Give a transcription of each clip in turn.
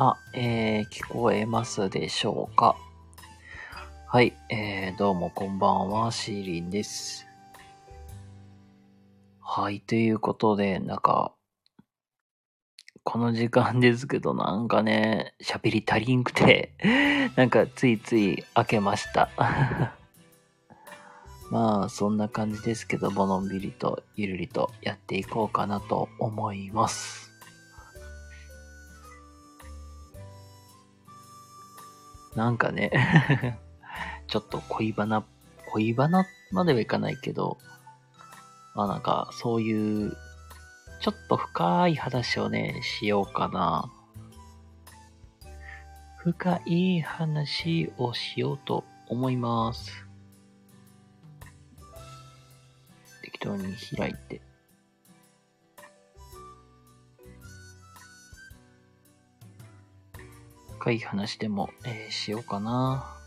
あ、えー、聞こえますでしょうか？はい、えー、どうもこんばんは、シーリンです。はい、ということで、なんか、この時間ですけど、なんかね、喋り足りんくて、なんかついつい開けました。まあ、そんな感じですけど、ぼのんびりとゆるりとやっていこうかなと思います。なんかね、ちょっと恋バナ、恋バナまではいかないけど、まあなんか、そういう、ちょっと深い話をね、しようかな。深い話をしようと思います。適当に開いて。深い話でも、えーしようかな。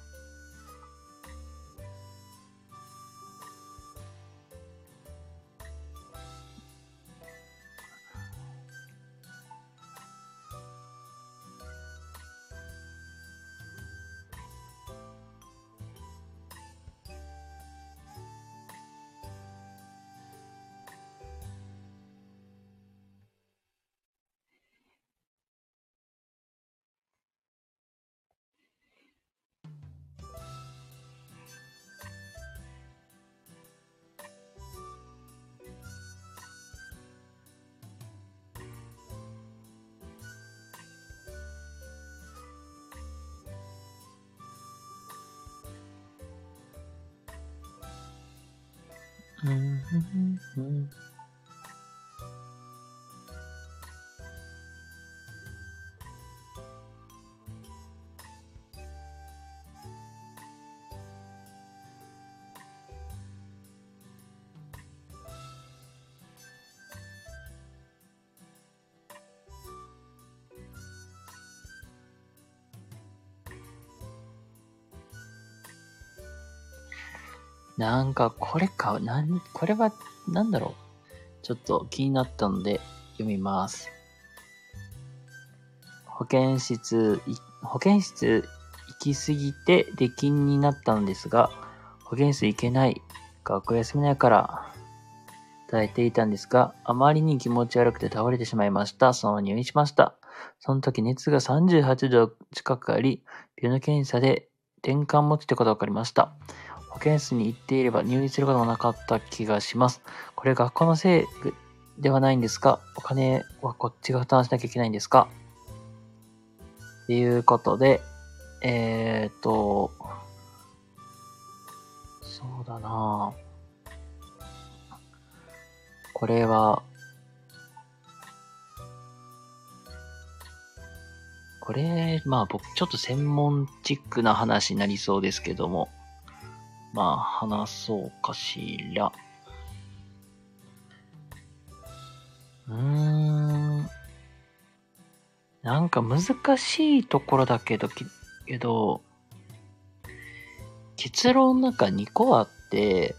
なんか、これか、なん、これは、なんだろう。ちょっと気になったので、読みます。保健室、保健室行き過ぎて出禁になったのですが、保健室行けない、学校休みないから、伝えていたんですが、あまりに気持ち悪くて倒れてしまいました。その入院しました。その時熱が38度近くあり、病の検査で転換持ちってことが分かりました。保健室に行っていれば入院することもなかった気がします。これ学校のせいではないんですか？お金はこっちが負担しなきゃいけないんですか？っていうことで、えーと、そうだなこれは、これ、まあ僕ちょっと専門チックな話になりそうですけども、まあ、話そうかしら。うーん。なんか難しいところだけど、けど、結論なんか2個あって、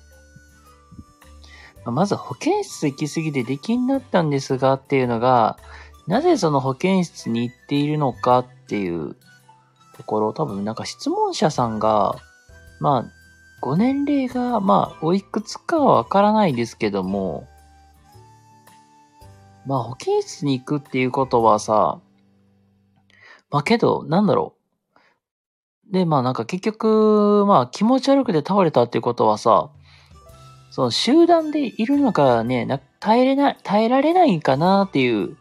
まず保健室行き過ぎて出禁になったんですがっていうのが、なぜその保健室に行っているのかっていうところ、多分なんか質問者さんが、まあ、ご年齢が、まあ、おいくつかはわからないですけども、まあ、保健室に行くっていうことはさ、まあけど、なんだろう。で、まあなんか結局、まあ気持ち悪くて倒れたっていうことはさ、その集団でいるのがね、な耐えれない、耐えられないかなっていう、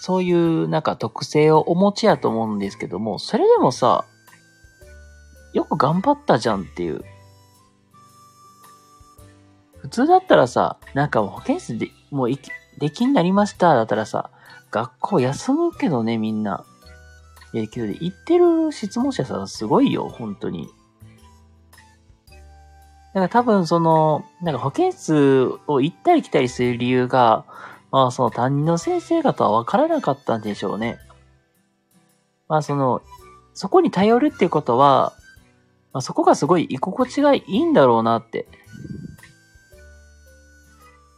そういうなんか特性をお持ちやと思うんですけども、それでもさ、よく頑張ったじゃんっていう。普通だったらさ、なんかもう保健室で、もういき、出禁になりましただったらさ、学校休むけどね、みんな。影響で、行ってる質問者さんすごいよ、本当に。だか多分その、なんか保健室を行ったり来たりする理由が、まあその担任の先生方は分からなかったんでしょうね。まあその、そこに頼るっていうことは、まあ、そこがすごい居心地がいいんだろうなって。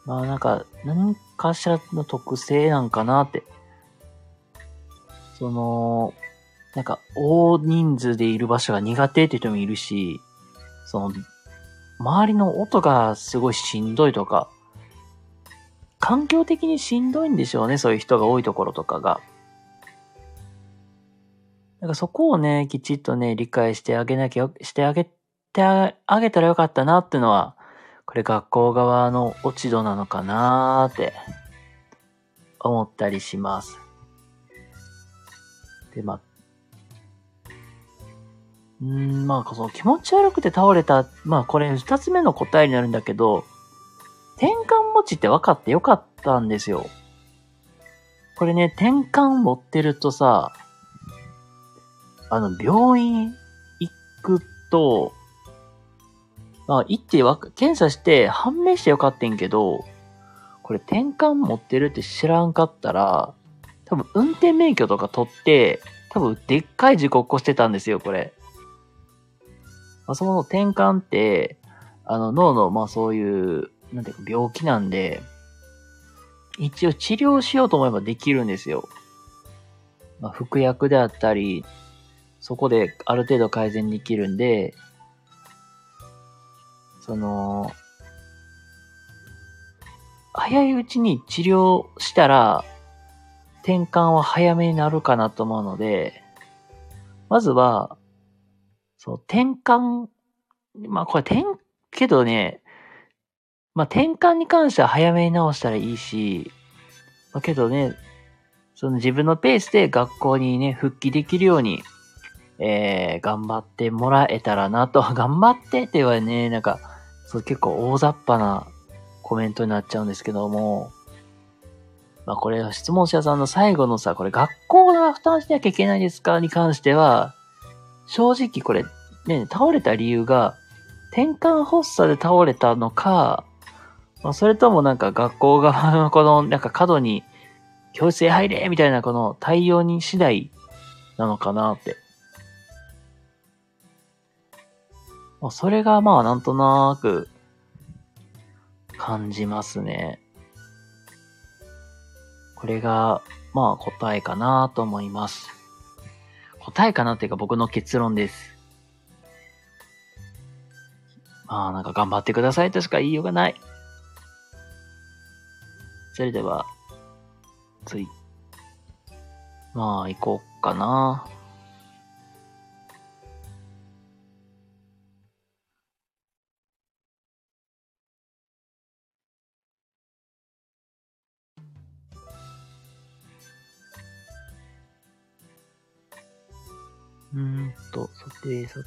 まあなんか、何かしらの特性なんかなって。その、なんか、大人数でいる場所が苦手って人もいるし、その、周りの音がすごいしんどいとか、環境的にしんどいんでしょうね、そういう人が多いところとかが。なんかそこをね、きちっとね、理解してあげなきゃ、してあげてあげたらよかったなってのは、これ学校側の落ち度なのかなーって思ったりします。で、まあ、うん、まあ、その気持ち悪くて倒れた、まあこれ二つ目の答えになるんだけど、転換持ちって分かってよかったんですよ。これね、転換持ってるとさ、あの、病院行くと、まあ、行ってわ、検査して判明してよかったんけど、これ転換持ってるって知らんかったら、多分運転免許とか取って、多分でっかい事故起こしてたんですよ、これ。まあ、その転換って、あの脳の、まあそういう、なんていうか病気なんで、一応治療しようと思えばできるんですよ。まあ、服薬であったり、そこである程度改善できるんで、その、早いうちに治療したら、転換は早めになるかなと思うので、まずは、そう、転換、まあこれ転、けどね、まあ転換に関しては早めに直したらいいし、まあけどね、その自分のペースで学校にね、復帰できるように、えー、頑張ってもらえたらなと、頑張ってって言われね、なんか、そう結構大雑把なコメントになっちゃうんですけども、まあこれは質問者さんの最後のさ、これ学校が負担しなきゃいけないですか？に関しては、正直これね、倒れた理由が、転換発作で倒れたのか、まあ、それともなんか学校側の このなんか角に教室へ入れみたいなこの対応に次第なのかなって。まあ、それがまあなんとなく感じますね。これが、まあ答えかなと思います。答えかなっていうか僕の結論です。まあなんか頑張ってくださいとしか言いようがない。それでは、次。まあ行こうかな。うん。と、さて、さ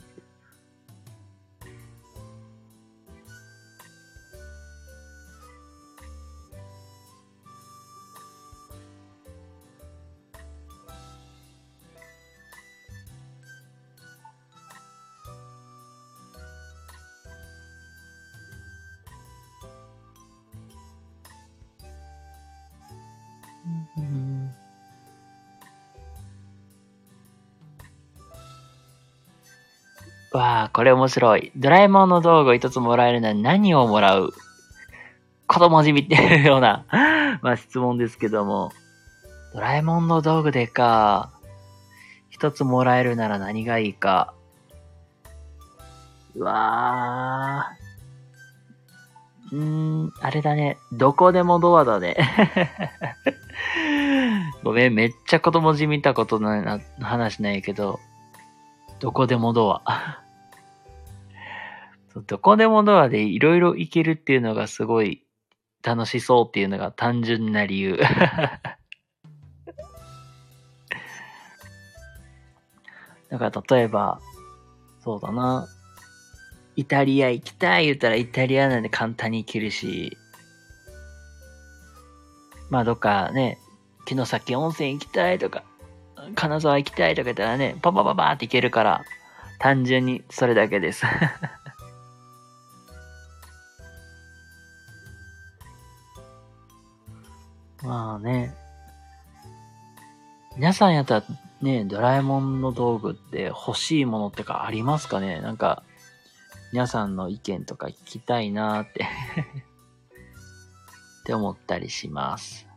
わあ、これ面白い。ドラえもんの道具を一つもらえるなら何をもらう？子供じみっていうような まあ質問ですけども。ドラえもんの道具でか。一つもらえるなら何がいいか。うわー。うーん、あれだね。どこでもドアだね。ごめん、めっちゃ子供じみたことないな、話なんやけど。どこでもドア。どこでもドアでいろいろ行けるっていうのがすごい楽しそうっていうのが単純な理由。だから例えば、そうだな。イタリア行きたい言ったらイタリアなんで簡単に行けるし、まあどっかね、城崎温泉行きたいとか、金沢行きたいとか言ったらね、パパパパって行けるから、単純にそれだけです まあね。皆さんやったらね、ドラえもんの道具って欲しいものってかありますかね？なんか、皆さんの意見とか聞きたいなーって って思ったりします。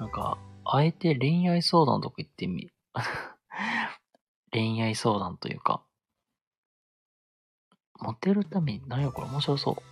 なんか、あえて恋愛相談とか言ってみ、恋愛相談というか、モテるために、何やこれ面白そう。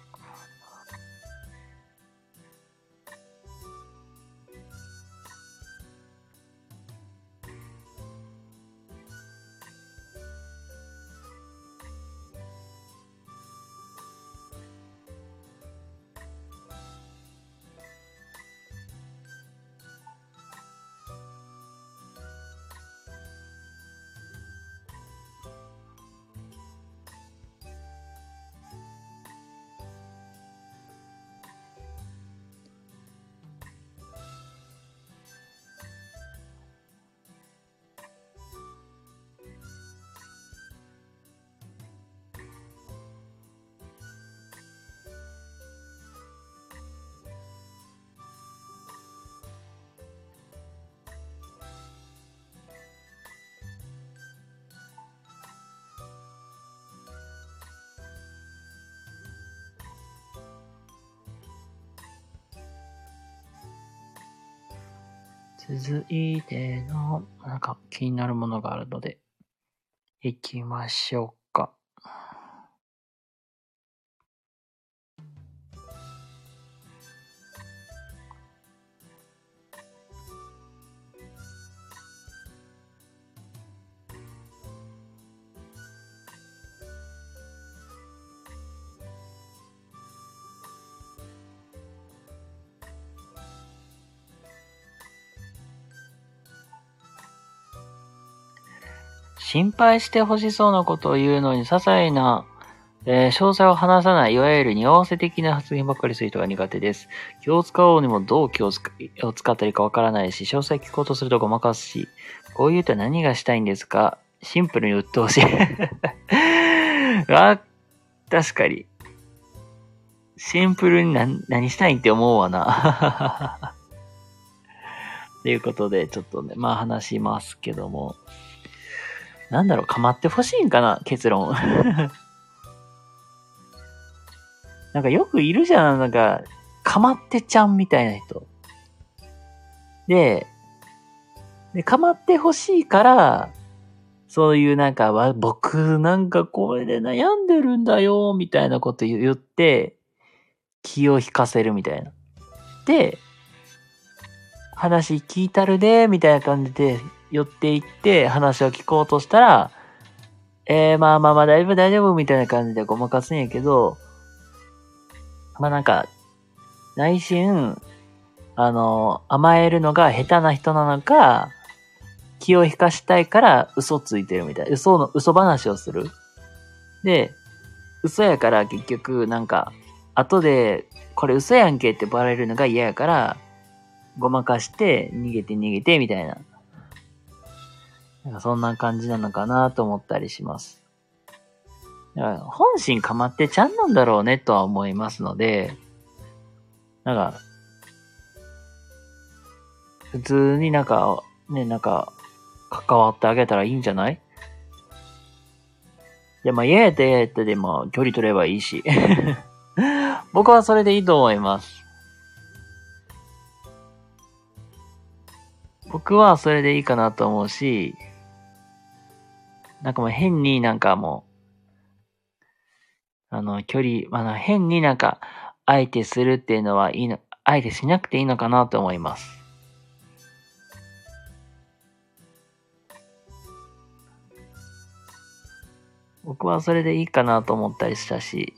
続いての、なんか気になるものがあるので、行きましょう心配してほしそうなことを言うのに、些細な、えー、詳細を話さない、いわゆる匂わせ的な発言ばっかりする人が苦手です。気を使おうにもどう気を使ったらいいかわからないし、詳細聞こうとするとごまかすし、こう言うと何がしたいんですか？シンプルに鬱陶しい あ、確かに。シンプルに何何したいんって思うわな。ということで、ちょっとね、まあ話しますけども。なんだろう、かまってほしいんかな結論。なんかよくいるじゃん、なんか、かまってちゃんみたいな人。で、で、かまってほしいから、そういうなんか、わ、僕なんかこれで悩んでるんだよ、みたいなこと言って、気を引かせるみたいな。で、話聞いたるで、みたいな感じで寄っていって話を聞こうとしたら、えー、まあまあまあ大丈夫大丈夫みたいな感じでごまかすんやけど、まあなんか、内心、あの、甘えるのが下手な人なのか、気を引かしたいから嘘ついてるみたい。嘘の、嘘話をする。で、嘘やから結局なんか、後で、これ嘘やんけってバレるのが嫌やから、ごまかして逃げて逃げてみたいな。なんかそんな感じなのかなと思ったりします。だから本心かまってちゃんなんだろうねとは思いますので、なんか、普通になんか、ね、なんか、関わってあげたらいいんじゃない？いや、まあ、嫌やった嫌やったでも、距離取ればいいし。僕はそれでいいと思います。僕はそれでいいかなと思うし、なんかもう変になんかもう、あの、距離、あの、変になんか、相手するっていうのはいいの、相手しなくていいのかなと思います。僕はそれでいいかなと思ったりしたし、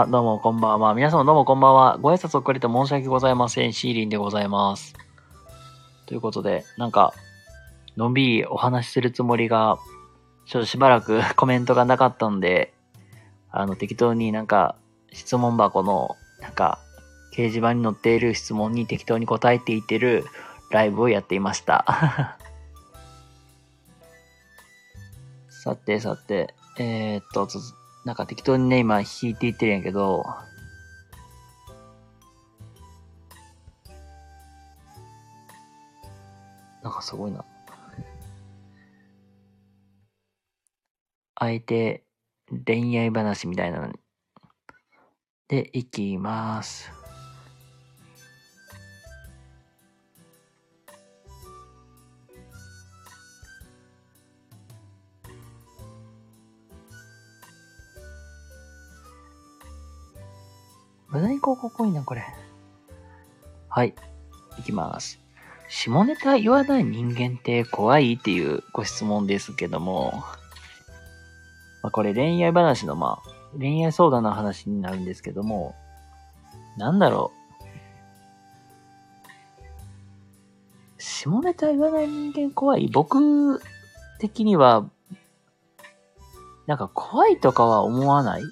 あ、どうもこんばんは。皆様どうもこんばんは。ご挨拶遅れて申し訳ございません。シーリンでございます。ということで、なんか、のんびりお話しするつもりが、ちょっとしばらく コメントがなかったんで、あの、適当になんか、質問箱の、なんか、掲示板に載っている質問に適当に答えていってるライブをやっていました。さてさて、えー、っと、なんか適当にね、今弾いていってるんやけど、なんかすごいな。相手、恋愛話みたいなのに。で、いきます。無駄に広告多いな、これ。はい。いきます。下ネタ言わない人間って怖いっていうご質問ですけども、まあ、これ恋愛話のまあ、恋愛相談の話になるんですけども、なんだろう。下ネタ言わない人間怖い？僕的には、なんか怖いとかは思わない？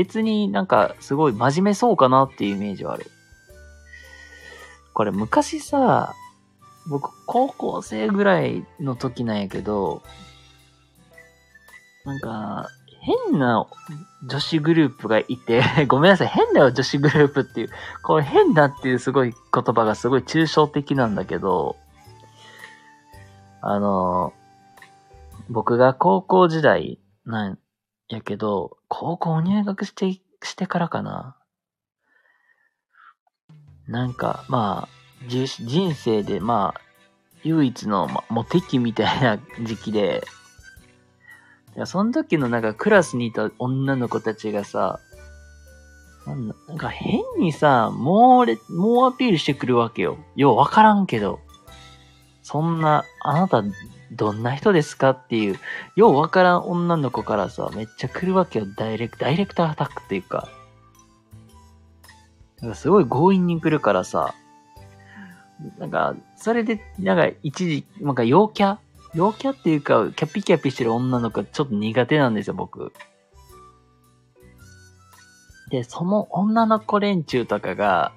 別になんかすごい真面目そうかなっていうイメージはある。これ昔さ、僕高校生ぐらいの時なんやけど、なんか、変な女子グループがいて、ごめんなさい、変だよ女子グループっていう。これ変だっていうすごい言葉がすごい抽象的なんだけど、あの、僕が高校時代なんやけど、高校入学して、してからかな。なんか、まあ、人生で、まあ、唯一の、ま、モテ期みたいな時期で、その時のなんかクラスにいた女の子たちがさ、なんなんか変にさ、もうれ、もうアピールしてくるわけよ。ようわからんけど。そんな、あなた、どんな人ですかっていう、ようわからん女の子からさ、めっちゃ来るわけよ。ダイレクト、ダイレクトアタックっていうか。なんかすごい強引に来るからさ、なんか、それで、なんか一時、なんか陽キャ？陽キャっていうか、キャピキャピしてる女の子ちょっと苦手なんですよ、僕。で、その女の子連中とかが、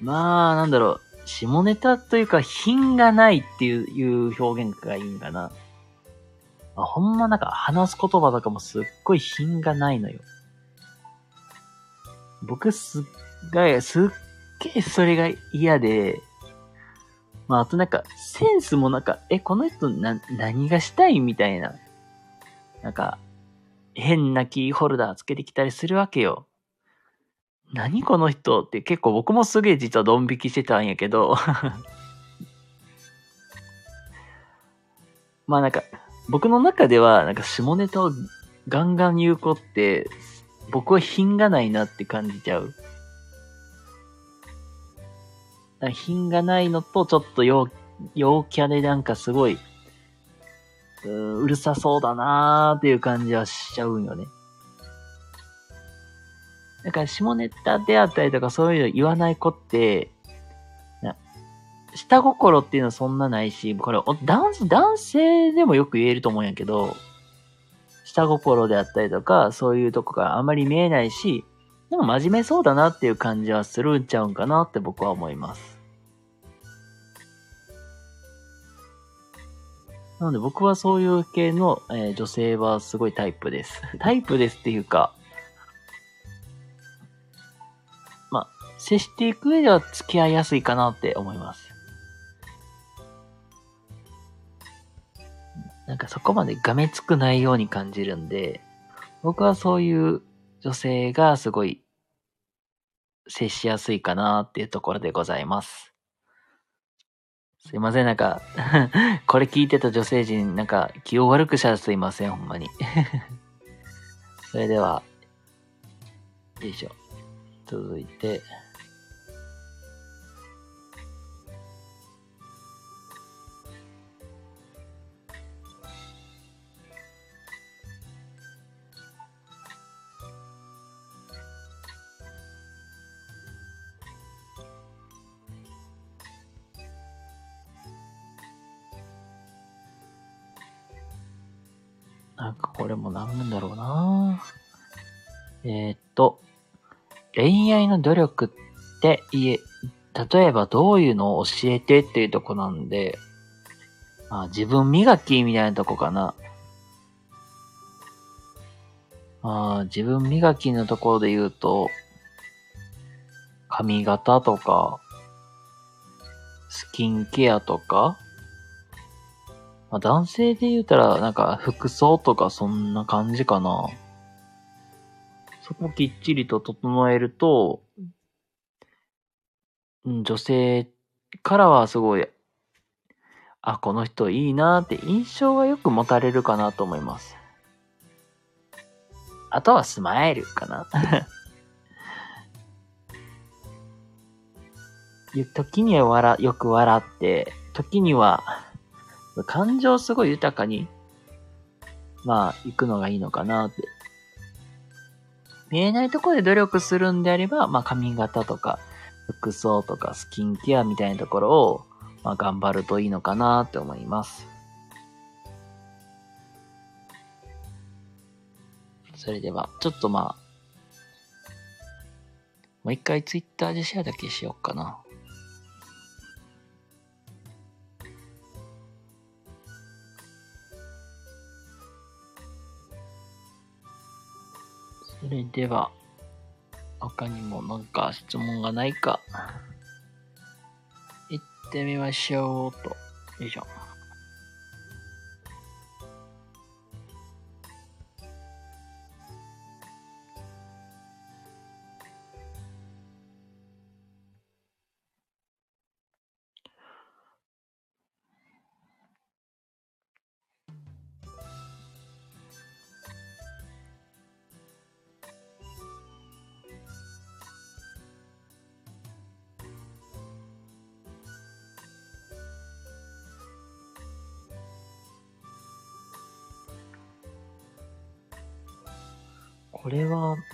まあ、なんだろう、下ネタというか、品がないっていう表現がいいんかな。あほんまなんか話す言葉とかもすっごい品がないのよ。僕すっごい、すっげえそれが嫌で、まあ、あとなんか、センスもなんか、え、この人な、何がしたいみたいな。なんか、変なキーホルダーつけてきたりするわけよ。何この人？って結構僕もすげえ実はドン引きしてたんやけど。まあなんか、僕の中ではなんか下ネタをガンガン言う子って、僕は品がないなって感じちゃう。品がないのと、ちょっと陽、陽キャでなんかすごい、うーうるさそうだなーっていう感じはしちゃうんよね。だから下ネタであったりとかそういうの言わない子って、下心っていうのはそんなないし、これお男男性でもよく言えると思うんやけど、下心であったりとか、そういうとこがあんまり見えないし、でも真面目そうだなっていう感じはするんちゃうんかなって僕は思います。なので僕はそういう系の、えー女性はすごいタイプです。タイプですっていうか、接していく上では付き合いやすいかなって思います。なんかそこまでがめつくないように感じるんで、僕はそういう女性がすごい接しやすいかなっていうところでございます。すいません、なんか、これ聞いてた女性陣、なんか気を悪くしたらすいません、ほんまに。それでは、よいしょ。続いて、なんかこれもなんなんだろうなえーっと、恋愛の努力って言え、例えばどういうのを教えてっていうとこなんで、まあ自分磨きみたいなとこかな。まあ自分磨きのところで言うと、髪型とか、スキンケアとか、まあ、男性で言うたら、なんか服装とかそんな感じかな。そこきっちりと整えると、うん女性からはすごい、あ、この人いいなって印象がよく持たれるかなと思います。あとはスマイルかな。時には笑、よく笑って、時には、感情すごい豊かに、まあ、行くのがいいのかなって。見えないところで努力するんであれば、まあ、髪型とか、服装とか、スキンケアみたいなところを、まあ、頑張るといいのかなって思います。それでは、ちょっとまあ、もう一回ツイッターでシェアだけしようかな。それでは、他にもなんか質問がないか、行ってみましょうと。よいしょ。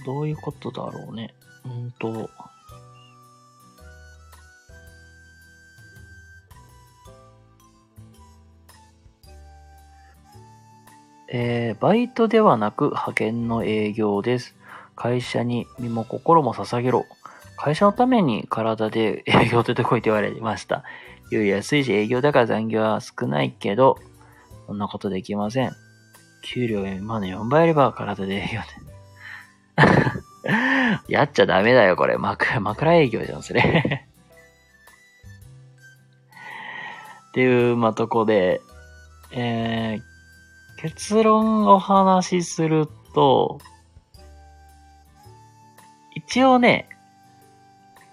どういうことだろうね。うんと。えー、バイトではなく派遣の営業です。会社に身も心も捧げろ。会社のために体で営業出てこいと言われました。給料安いし営業だから残業は少ないけど、そんなことできません。給料今の4倍あれば体で営業で。やっちゃダメだよ、これ。枕、枕営業じゃん、それ。っていう、まあ、とこで、えー、結論お話しすると、一応ね、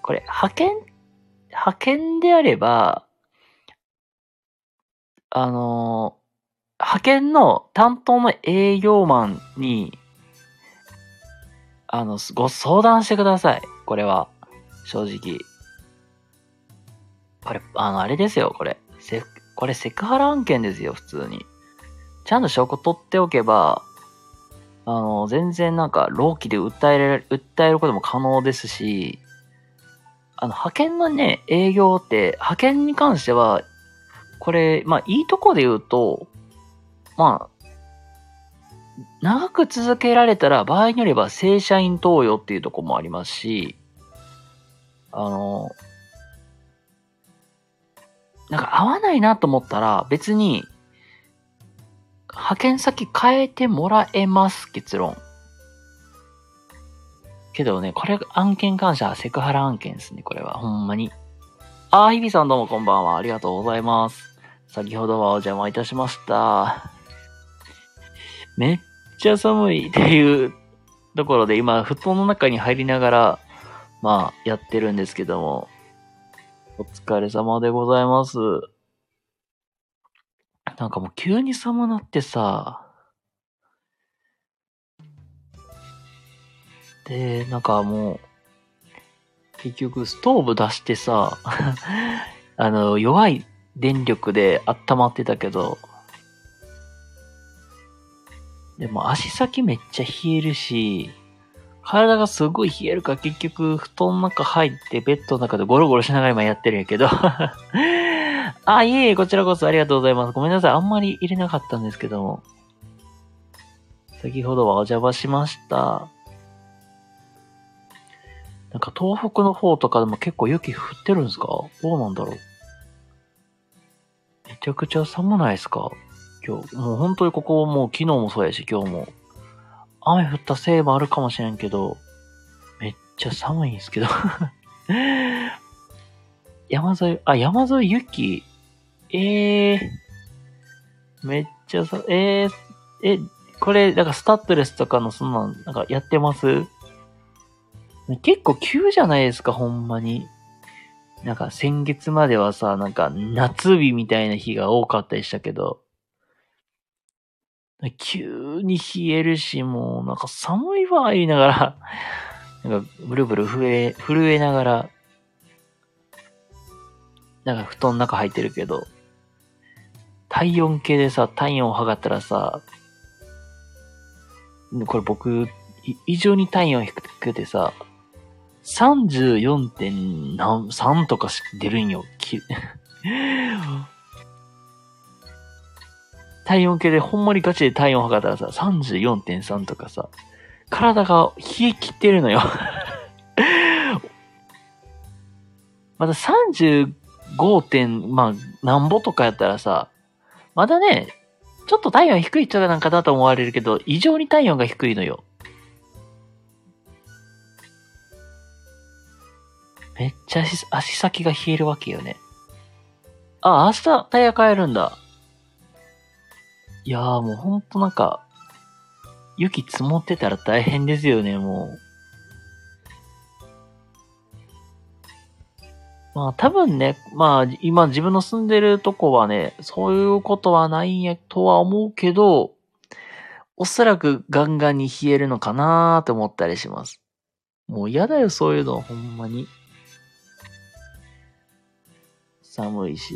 これ、派遣、派遣であれば、あのー派遣の担当の営業マンに、あの、ご相談してください。これは。正直。これ、あの、あれですよ、これ。せ、これセクハラ案件ですよ、普通に。ちゃんと証拠取っておけば、あの、全然なんか、労基で訴えられ、訴えることも可能ですし、あの、派遣のね、営業って、派遣に関しては、これ、まあ、いいとこで言うと、まあ、長く続けられたら、場合によれば正社員登用っていうとこもありますし、あの、なんか合わないなと思ったら、別に、派遣先変えてもらえます、結論。けどね、これ案件感謝セクハラ案件ですね、これは。ほんまに。あー、日比さんどうもこんばんは。ありがとうございます。先ほどはお邪魔いたしました。めっちゃ寒いっていうところで今、布団の中に入りながら、まあ、やってるんですけども、お疲れ様でございます。なんかもう急に寒なってさ、で、なんかもう、結局ストーブ出してさ、あの、弱い電力で温まってたけど、でも足先めっちゃ冷えるし、体がすごい冷えるから結局布団の中入ってベッドの中でゴロゴロしながら今やってるんやけど。あ、いえいえ、こちらこそありがとうございます。ごめんなさい。あんまり入れなかったんですけども。先ほどはお邪魔しました。なんか東北の方とかでも結構雪降ってるんですか？どうなんだろうめちゃくちゃ寒ないですか？今日。もう本当にここもう昨日もそうやし今日も。雨降ったせいもあるかもしれんけど、めっちゃ寒いんですけど。山沿い、あ、山沿い雪？ええー、めっちゃさ、えー、え、これ、なんかスタッドレスとかのそんなん、なんかやってます？結構急じゃないですか、ほんまに。なんか先月まではさ、なんか夏日みたいな日が多かったりしたけど、急に冷えるし、もうなんか寒いわ、言いながら、なんかブルブル震え、震えながら、なんか布団の中入ってるけど、体温計でさ、体温を測ったらさ、これ僕、異常に体温低くてさ、34.3とかし出るんよ。き体温計でほんまにガチで体温測ったらさ、34.3とかさ、体が冷え切ってるのよ また35点、まあ、なんぼとかやったらさ、まだね、ちょっと体温低い人なんかだと思われるけど、異常に体温が低いのよ。めっちゃ足足先が冷えるわけよね。あ、明日タイヤ変えるんだ。いやーもうほんとなんか、雪積もってたら大変ですよね、もう。まあ多分ね、まあ今自分の住んでるとこはね、そういうことはないんやとは思うけど、おそらくガンガンに冷えるのかなーって思ったりします。もう嫌だよ、そういうの、ほんまに。寒いし。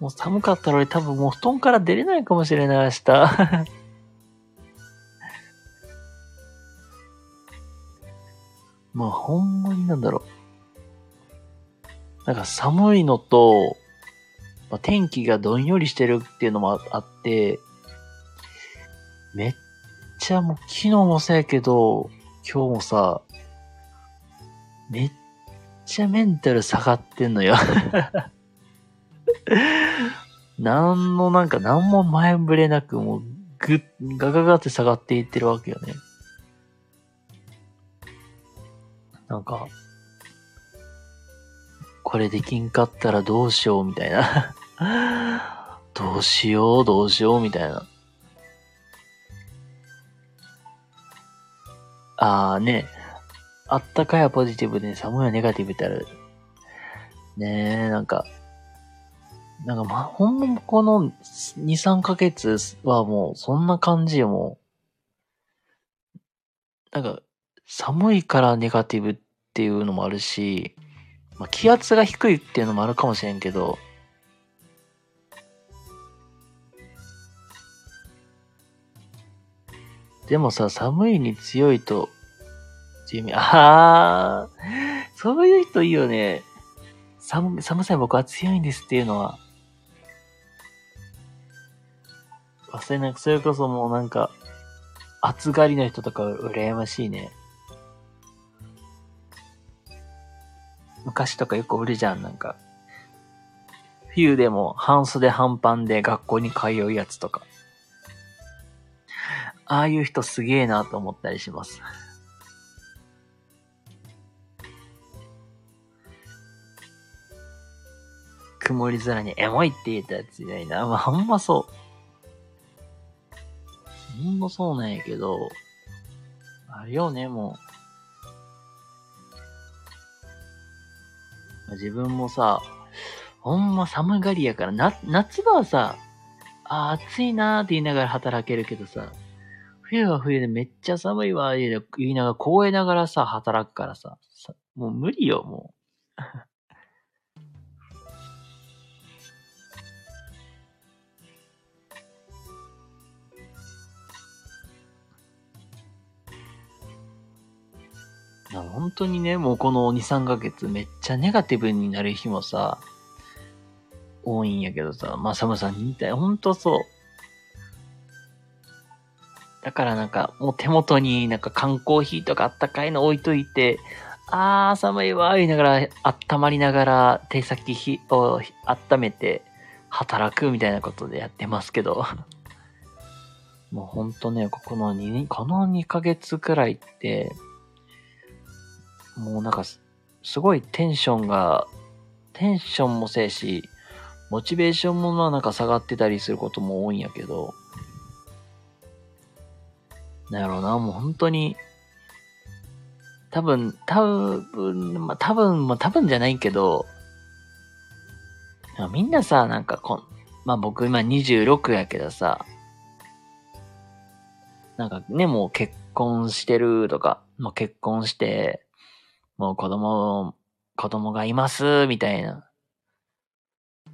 もう寒かったら俺多分もう布団から出れないかもしれない、明日。まあ、ほんまになんだろう。なんか寒いのと、まあ、天気がどんよりしてるっていうのもあって、めっちゃもう昨日もそうやけど、今日もさ、めっちゃメンタル下がってんのよ なんのなんかなんも前触れなくもうぐっ、ガガガって下がっていってるわけよね。なんか、これできんかったらどうしようみたいな どうしよう、どうしようみたいな。あーね、あったかいはポジティブで寒いはネガティブってある。ねえ、なんか、なんかま、ほんまこの2、3ヶ月はもうそんな感じよ、もう。なんか、寒いからネガティブっていうのもあるし、まあ、気圧が低いっていうのもあるかもしれんけど、でもさ、寒いに強いと、強い、ああ、そういう人いいよね。寒、寒さに僕は強いんですっていうのは、忘れなく、それこそもうなんか、暑がりの人とか羨ましいね。昔とかよくおるじゃん、なんか。冬でも半袖半パンで学校に通うやつとか。ああいう人すげえなと思ったりします。曇り空にエモいって言ったやついないな。まあ、ほんまそう。ほんとそうなんやけど、あれよね、もう。自分もさ、ほんま寒がりやから、な、夏場はさ、あ、暑いなーって言いながら働けるけどさ、冬は冬でめっちゃ寒いわ、言いながら、凍えながらさ、働くからさ、さもう無理よ、もう。本当にね、もうこの2、3ヶ月めっちゃネガティブになる日もさ、多いんやけどさ、まあ寒さに似たい。ほんとそう。だからなんか、もう手元になんか缶コーヒーとかあったかいの置いといて、あー寒いわー言いながら、温まりながら手先を温めて働くみたいなことでやってますけど。もうほんとね、ここの2、この2ヶ月くらいって、もうなんか、すごいテンションが、テンションもせえし、モチベーションもまあなんか下がってたりすることも多いんやけど、なんやろうな、もう本当に、多分、多分、まあ多分、まあ多分じゃないけど、みんなさ、なんかこん、まあ僕今26やけどさ、なんかね、もう結婚してるとか、もう結婚して、もう子供、子供がいます、みたいな。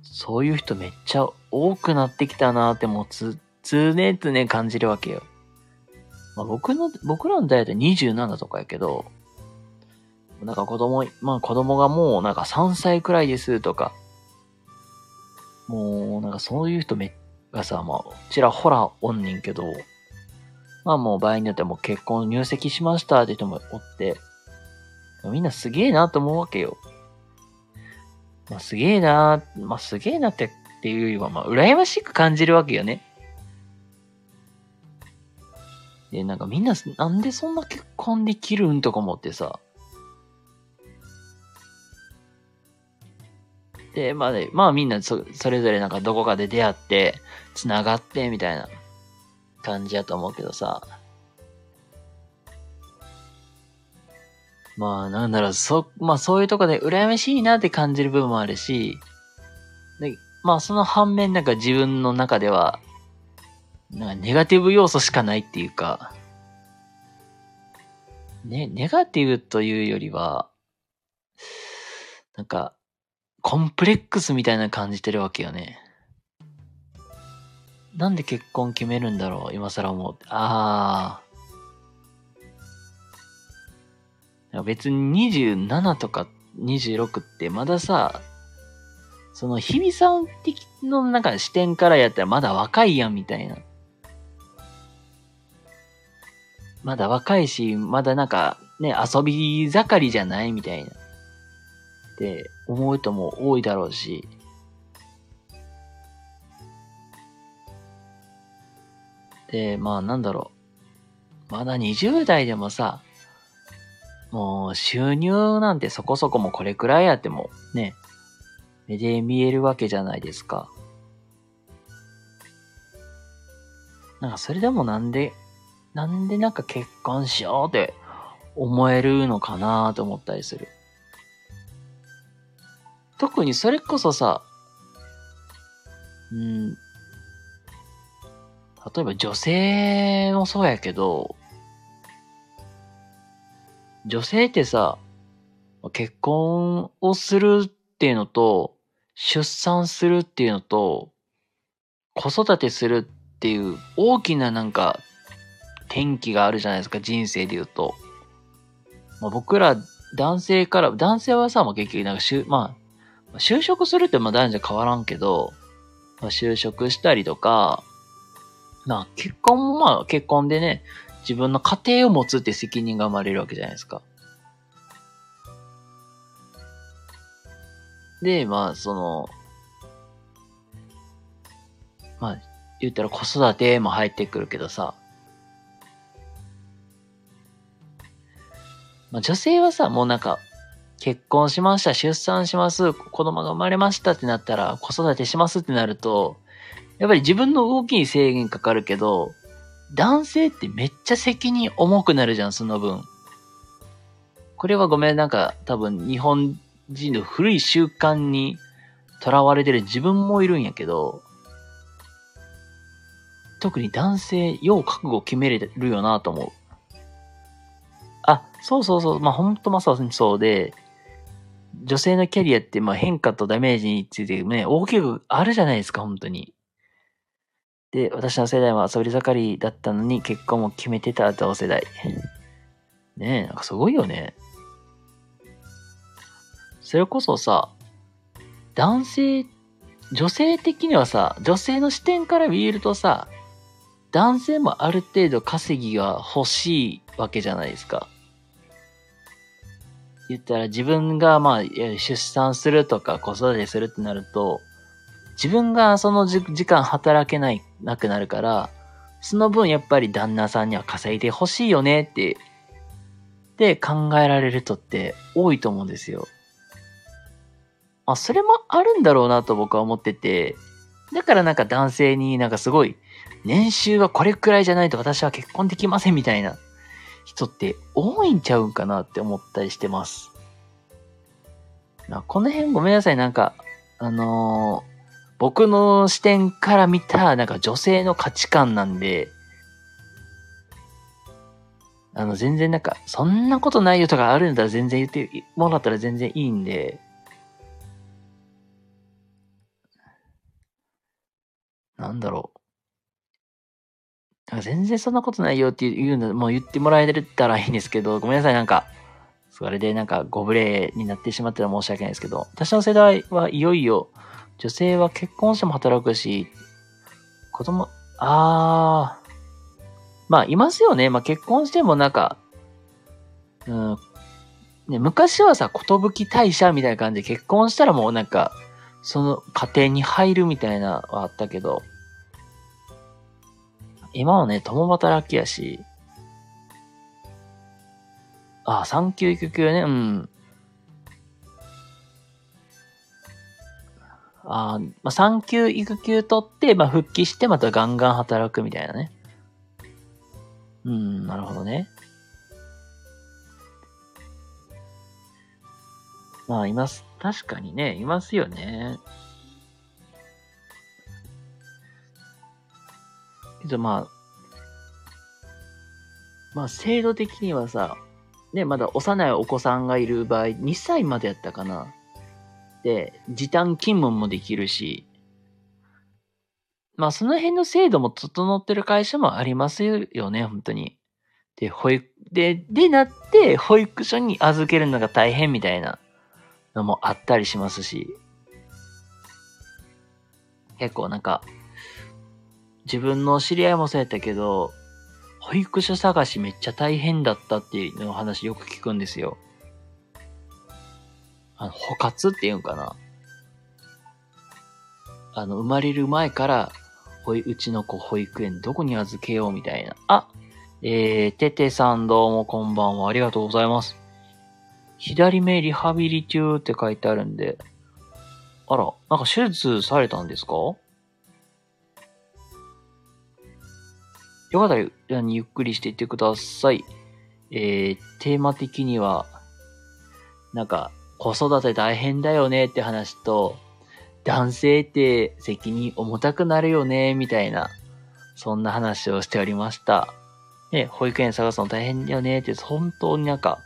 そういう人めっちゃ多くなってきたなってもうつ、常々感じるわけよ。まあ、僕の、僕らの代だと27とかやけど、なんか子供、まあ子供がもうなんか3歳くらいですとか、もうなんかそういう人めっがさ、まあちらほらおんねんけど、まあもう場合によってはもう結婚入籍しましたって人もおって、みんなすげえなと思うわけよ。まあすげえなまあすげえなってっていうよりは、まあ羨ましく感じるわけよね。で、なんかみんな、なんでそんな結婚できるんとか思ってさ。で、まあ、ね、まあみんなそそれぞれなんかどこかで出会って、繋がってみたいな感じやと思うけどさ。まあなんだろう、そ、まあそういうとこで羨ましいなって感じる部分もあるし、で、まあその反面なんか自分の中では、なんかネガティブ要素しかないっていうか、ね、ネガティブというよりは、なんか、コンプレックスみたいな感じてるわけよね。なんで結婚決めるんだろう今更思う。ああ。別に27とか26ってまださ、その日比さん的のなんか視点からやったらまだ若いやんみたいな。まだ若いし、まだなんかね、遊び盛りじゃないみたいな。って思う人も多いだろうし。で、まあなんだろう。まだ20代でもさ、もう収入なんてそこそこもこれくらいやってもね、目で見えるわけじゃないですか。なんかそれでもなんでなんでなんか結婚しようって思えるのかなと思ったりする。特にそれこそさ、うん、例えば女性もそうやけど、女性ってさ、結婚をするっていうのと、出産するっていうのと、子育てするっていう大きななんか転機があるじゃないですか、人生で言うと。まあ、僕ら男性から、男性はさ、まあ、結局なんかしゅ、まあ、就職するってまあ男女変わらんけど、まあ、就職したりとか、まあ結婚もまあ結婚でね、自分の家庭を持つって責任が生まれるわけじゃないですか。で、まあその、まあ言ったら子育ても入ってくるけどさ、まあ、女性はさ、もうなんか、結婚しました、出産します、子供が生まれましたってなったら、子育てしますってなると、やっぱり自分の動きに制限かかるけど、男性ってめっちゃ責任重くなるじゃん、その分。これはごめん、なんか多分日本人の古い習慣に囚われてる自分もいるんやけど、特に男性、よう覚悟決めれるよなと思う。あ、そうそうそう。まあ、ほんとまさにそうで、女性のキャリアってまあ変化とダメージについてね、大きくあるじゃないですか、本当に。で、私の世代は遊び盛りだったのに結婚も決めてた同世代。ねえ、なんかすごいよね。それこそさ、男性、女性的にはさ、女性の視点から見るとさ、男性もある程度稼ぎが欲しいわけじゃないですか。言ったら自分がまあ出産するとか子育てするってなると、自分がその時間働けない、なくなるから、その分やっぱり旦那さんには稼いでほしいよねって、で考えられる人って多いと思うんですよ。まあ、それもあるんだろうなと僕は思ってて、だからなんか男性になんかすごい、年収はこれくらいじゃないと私は結婚できませんみたいな人って多いんちゃうんかなって思ったりしてます。この辺ごめんなさい、なんか、あのー、僕の視点から見た、なんか女性の価値観なんで、あの、全然なんか、そんなことないよとかあるんだら全然言ってもらったら全然いいんで、なんだろう。全然そんなことないよっていうのもう言ってもらえたらいいんですけど、ごめんなさい、なんか、それでなんかご無礼になってしまったら申し訳ないですけど、私の世代はいよいよ、女性は結婚しても働くし、子供、あー、まあ、いますよね。まあ、結婚してもなんか、うん、ね、昔はさ、ことぶき大社みたいな感じで結婚したらもうなんか、その家庭に入るみたいなはあったけど、今はね、共働きやし、あ、産休育休ね、うん。あまあ、産休育休取って、まあ、復帰してまたガンガン働くみたいなね。うん、なるほどね。まあ、います。確かにね、いますよね。けどまあ、まあ、制度的にはさ、ね、まだ幼いお子さんがいる場合、2歳までやったかな。で、時短勤務もできるし、まあその辺の制度も整ってる会社もありますよね、本当に。で、保育、で、でなって、保育所に預けるのが大変みたいなのもあったりしますし。結構なんか、自分の知り合いもそうやったけど、保育所探しめっちゃ大変だったっていうの話よく聞くんですよ。あの、補活っていうんかな。あの、生まれる前からほい、うちの子保育園どこに預けようみたいな。あ、えー、ててさんどうもこんばんは。ありがとうございます。左目リハビリ中って書いてあるんで。あら、なんか手術されたんですか？よかったら、ゆっくりしていってください。えー、テーマ的には、なんか、子育て大変だよねって話と、男性って責任重たくなるよね、みたいな、そんな話をしておりました。ね、保育園探すの大変だよねって、本当になんか、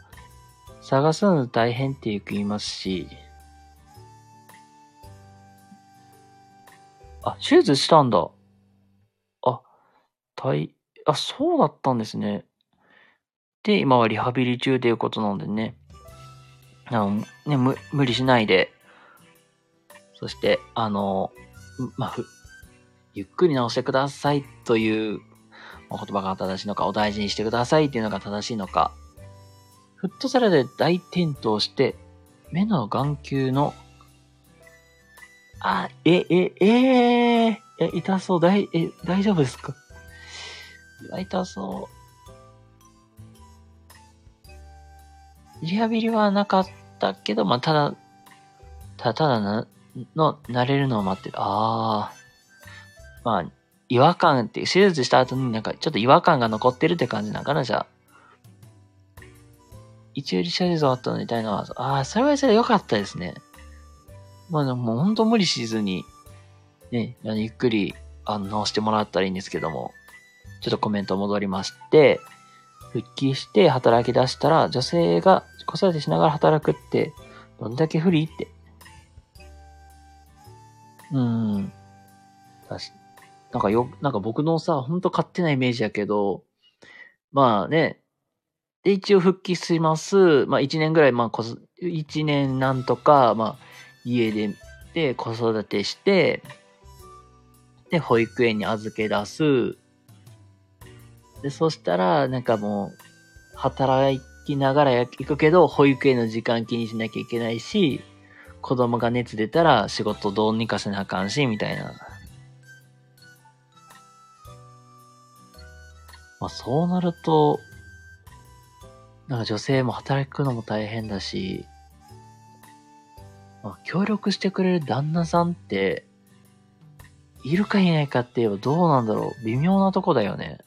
探すの大変ってよく言いますし、あ、手術したんだ。あ、大、あ、そうだったんですね。で、今はリハビリ中ということなんでね。あの、ね、む無理しないで、そして、あの、まあ、ゆっくり直してくださいという言葉が正しいのか、お大事にしてくださいっていうのが正しいのか、フットサルで大転倒して、目の眼球の、あ、え、え、えー、え、痛そう、大、え、大丈夫ですか？痛そう。リハビリはなかったけど、まあ、ただ、ただただな、の、慣れるのを待ってる。ああ。まあ、違和感って、手術した後になんかちょっと違和感が残ってるって感じなんかな、じゃあ。一応手術終わったのみたいなは、ああ、それはそれで良かったですね。まあでももうほんと無理しずに、ね、ゆっくり、あの、してもらったらいいんですけども、ちょっとコメント戻りまして、復帰して働き出したら、女性が子育てしながら働くって、どんだけ不利って。うん。なんかよ、なんか僕のさ、ほんと勝手なイメージやけど、まあね、で、一応復帰します。まあ一年ぐらい、まあこそ、一年なんとか、まあ家で、で、子育てして、で、保育園に預け出す。で、そしたら、なんかもう、働きながら行くけど、保育園の時間気にしなきゃいけないし、子供が熱出たら仕事どうにかせなあかんし、みたいな。まあそうなると、なんか女性も働くのも大変だし、まあ協力してくれる旦那さんって、いるかいないかって言えばどうなんだろう。微妙なとこだよね。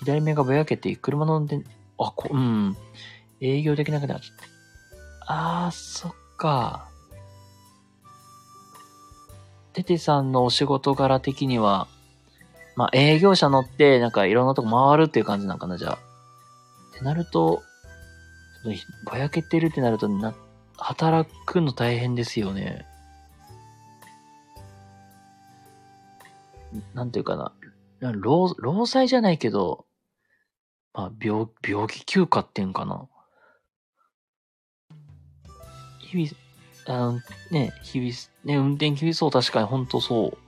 左目がぼやけて、車の運転、あ、こ、うん。営業できなくなっちゃった。あー、そっか。テテさんのお仕事柄的には、まあ、営業車乗って、なんかいろんなとこ回るっていう感じなんかな、じゃあ。ってなると、ぼやけてるってなるとな、働くの大変ですよね。なんていうかな。な労、労災じゃないけど、まあ、病、病気休暇っていうんかな。日々、あの、ね、日々、ね、運転厳しそう、確かに、ほんとそ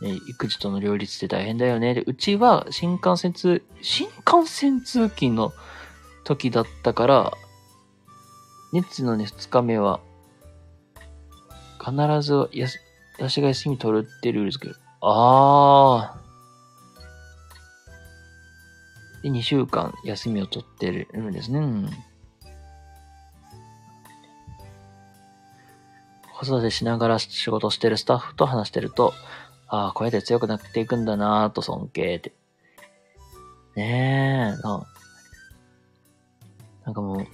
う。ね、育児との両立って大変だよね。で、うちは新幹線通、新幹線通勤の時だったから、熱のね、二日目は、必ずやす、私が休み取るってルールですけど、あー。で、2週間休みを取ってるんですね。うん子育てしながら仕事してるスタッフと話してると、ああ、こうやって強くなっていくんだなぁと尊敬って。ねえ、ななんかもう、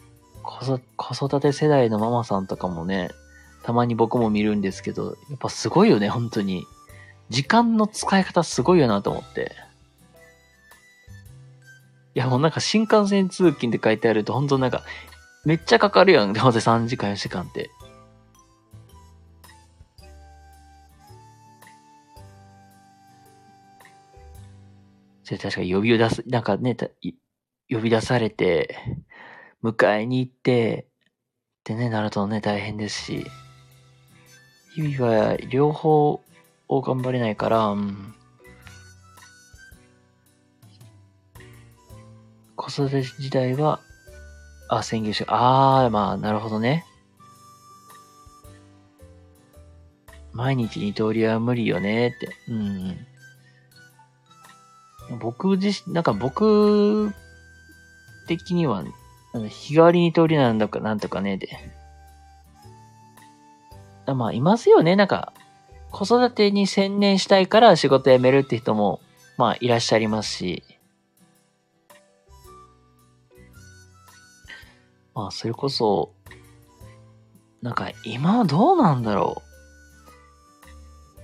子育て世代のママさんとかもね、たまに僕も見るんですけど、やっぱすごいよね、本当に。時間の使い方すごいよなと思って。いや、もうなんか新幹線通勤って書いてあると、本当なんか、めっちゃかかるやん、どうせ3時間4時間って。それ確か呼び出す、なんかね、た呼び出されて、迎えに行って、ってね、なるとね、大変ですし、日々は両方を頑張れないから、うん、子育て時代は、あ、専業主婦、あー、まあ、なるほどね。毎日二刀流は無理よねって。うん。僕自身、なんか僕的には、日替わり二刀流なんだかなんとかね、で。まあ、いますよね。なんか、子育てに専念したいから仕事辞めるって人も、まあ、いらっしゃいますし。まあ、それこそ、なんか、今はどうなんだろ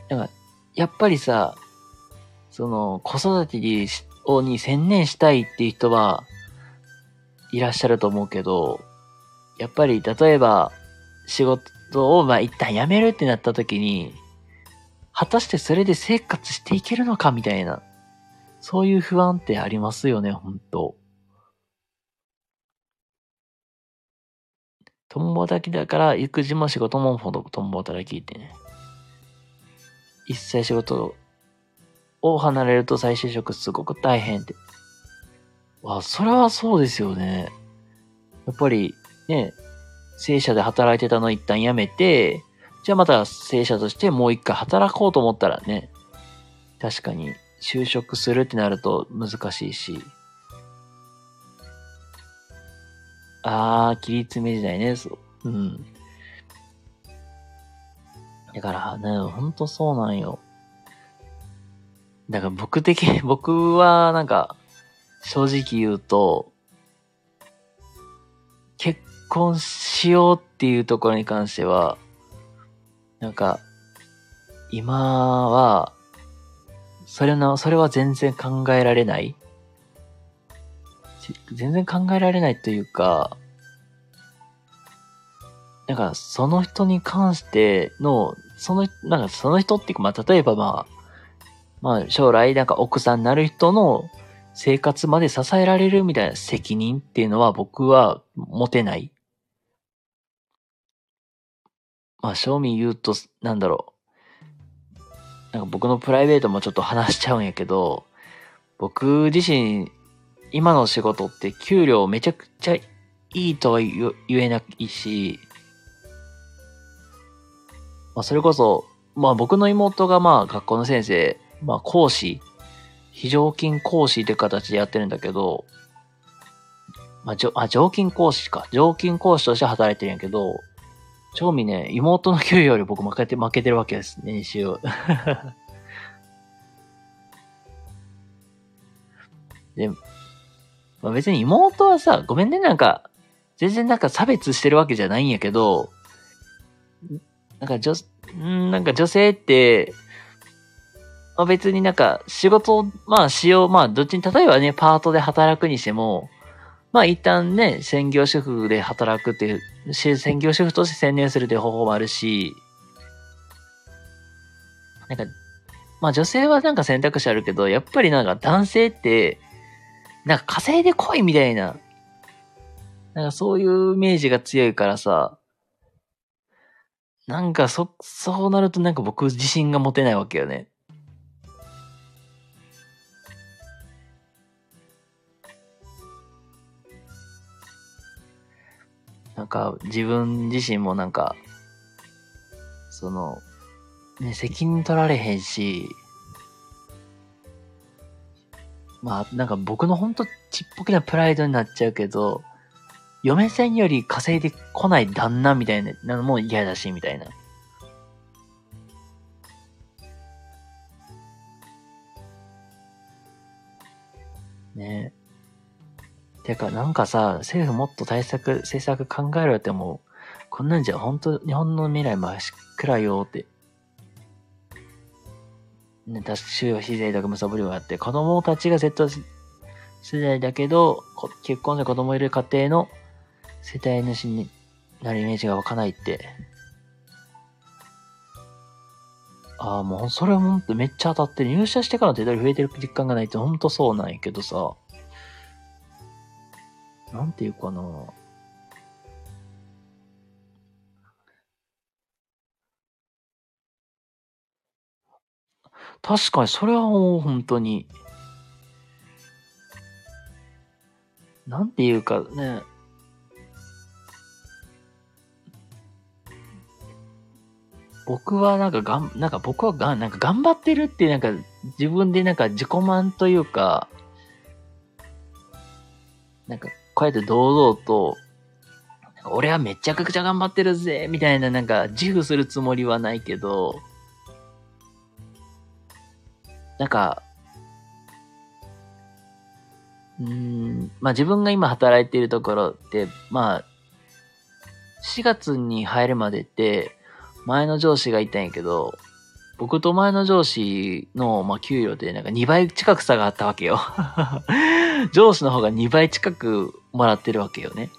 う。なんか、やっぱりさ、その、子育てにに専念したいっていう人は、いらっしゃると思うけど、やっぱり、例えば、仕事を、まあ、一旦辞めるってなった時に、果たしてそれで生活していけるのかみたいな、そういう不安ってありますよね、本当共働きだから、育児も仕事もほど共働きってね。一切仕事を離れると再就職すごく大変って。わ、それはそうですよね。やっぱり、ね、正社で働いてたの一旦辞めて、じゃあまた正社としてもう一回働こうと思ったらね、確かに就職するってなると難しいし。あー、切り詰め時代ね、そう。うん。だからね、ほんとそうなんよ。だから僕的に、僕はなんか、正直言うと、結婚しようっていうところに関しては、なんか、今は、それの、それは全然考えられない全然考えられないというか、なんか、その人に関しての、その、なんか、その人っていうか、まあ、例えばまあ、まあ、将来、なんか、奥さんになる人の生活まで支えられるみたいな責任っていうのは僕は持てない。まあ、正味言うと、なんだろう。なんか僕のプライベートもちょっと話しちゃうんやけど、僕自身、今の仕事って給料めちゃくちゃいいとは言えないし、まあ、それこそ、まあ僕の妹がまあ学校の先生、まあ講師、非常勤講師という形でやってるんだけど、まあ、じょ、あ、常勤講師か。常勤講師として働いてるんやけど、正味ね、妹の給与より僕負けて、負けてるわけです、年収。で、まあ、別に妹はさ、ごめんね、なんか、全然なんか差別してるわけじゃないんやけど、なんか女、んなんか女性って、まあ、別になんか仕事まあしよう、まあどっちに、例えばね、パートで働くにしても、まあ一旦ね、専業主婦で働くっていう、専業主婦として専念するという方法もあるし、なんか、まあ女性はなんか選択肢あるけど、やっぱりなんか男性って、なんか稼いでこいみたいな、なんかそういうイメージが強いからさ、なんかそ、そうなるとなんか僕自信が持てないわけよね。なんか自分自身もなんか、その、ね、責任取られへんし、まあ、なんか僕のほんとちっぽけなプライドになっちゃうけど、嫁さんより稼いでこない旦那みたいなのも嫌だし、みたいな。ねてか、なんかさ、政府もっと対策、政策考えろよって思う。こんなんじゃ本当日本の未来真っ暗よって。ね、多種非税とか無差ぶりをやって、子供たちが Z 世代だけど、結婚で子供いる家庭の世帯主になるイメージが湧かないって。ああ、もう、それほんとめっちゃ当たってる。入社してからの手取り増えてる実感がないってほんとそうなんやけどさ。なんていうかな。確かに、それはもう本当に。なんていうかね。僕はなんかがん、なんか僕はがん、なんか頑張ってるってなんか自分でなんか自己満というか、なんかこうやって堂々と、俺はめちゃくちゃ頑張ってるぜみたいななんか自負するつもりはないけど、なんか、うん、まあ自分が今働いているところって、まあ、4月に入るまでって、前の上司がいたんやけど、僕と前の上司の、まあ、給料でなんか2倍近く差があったわけよ 上司の方が2倍近くもらってるわけよね。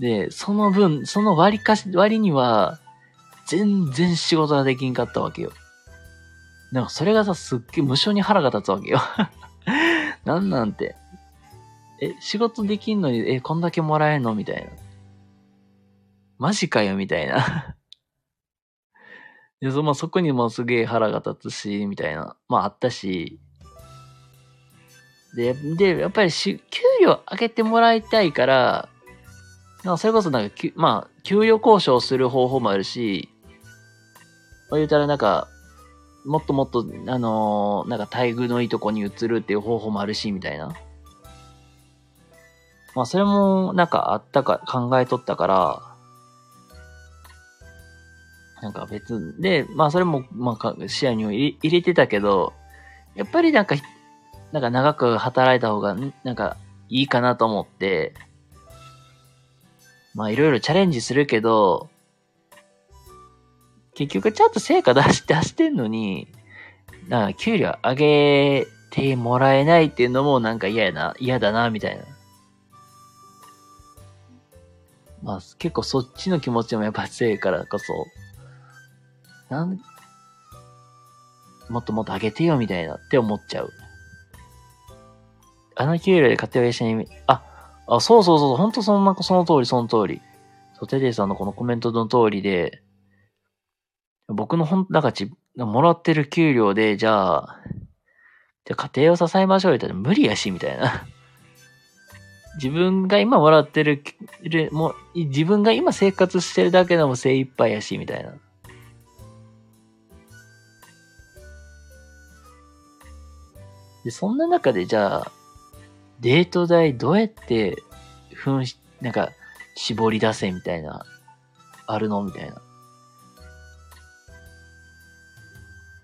で、その分、その割かし、割には、全然仕事ができんかったわけよ。なんかそれがさ、すっげえ無性に腹が立つわけよ なんなんて。え、仕事できんのに、え、こんだけもらえんのみたいな。マジかよ、みたいな で、そ、まあ、そこにもすげえ腹が立つし、みたいな。まあ、あったし。で、で、やっぱりし、給料上げてもらいたいから、まあ、それこそなんか、まあ、給与交渉する方法もあるし、まあ、言うたらなんか、もっともっと、あのー、なんか待遇のいいとこに移るっていう方法もあるし、みたいな。まあ、それも、なんかあったか、考えとったから、なんか別で、まあそれも、まあ視野に入れてたけど、やっぱりなんか、なんか長く働いた方が、なんかいいかなと思って、まあいろいろチャレンジするけど、結局ちゃんと成果出して、出してんのに、なんか給料上げてもらえないっていうのもなんか嫌やな、嫌だな、みたいな。まあ結構そっちの気持ちもやっぱ強いからこそ、なん、もっともっと上げてよみたいなって思っちゃう。あの給料で家庭を一緒に、あ、あ、そうそうそう、ほんとその、その通り、その通り。そう、テテさんのこのコメントの通りで、僕のほん、なんかち、もらってる給料で、じゃあ、じゃあ家庭を支えましょう言ったら無理やし、みたいな。自分が今もらってる、も自分が今生活してるだけでも精一杯やし、みたいな。で、そんな中でじゃあ、デート代どうやって、ふんし、なんか、絞り出せみたいな、あるの？みたいな。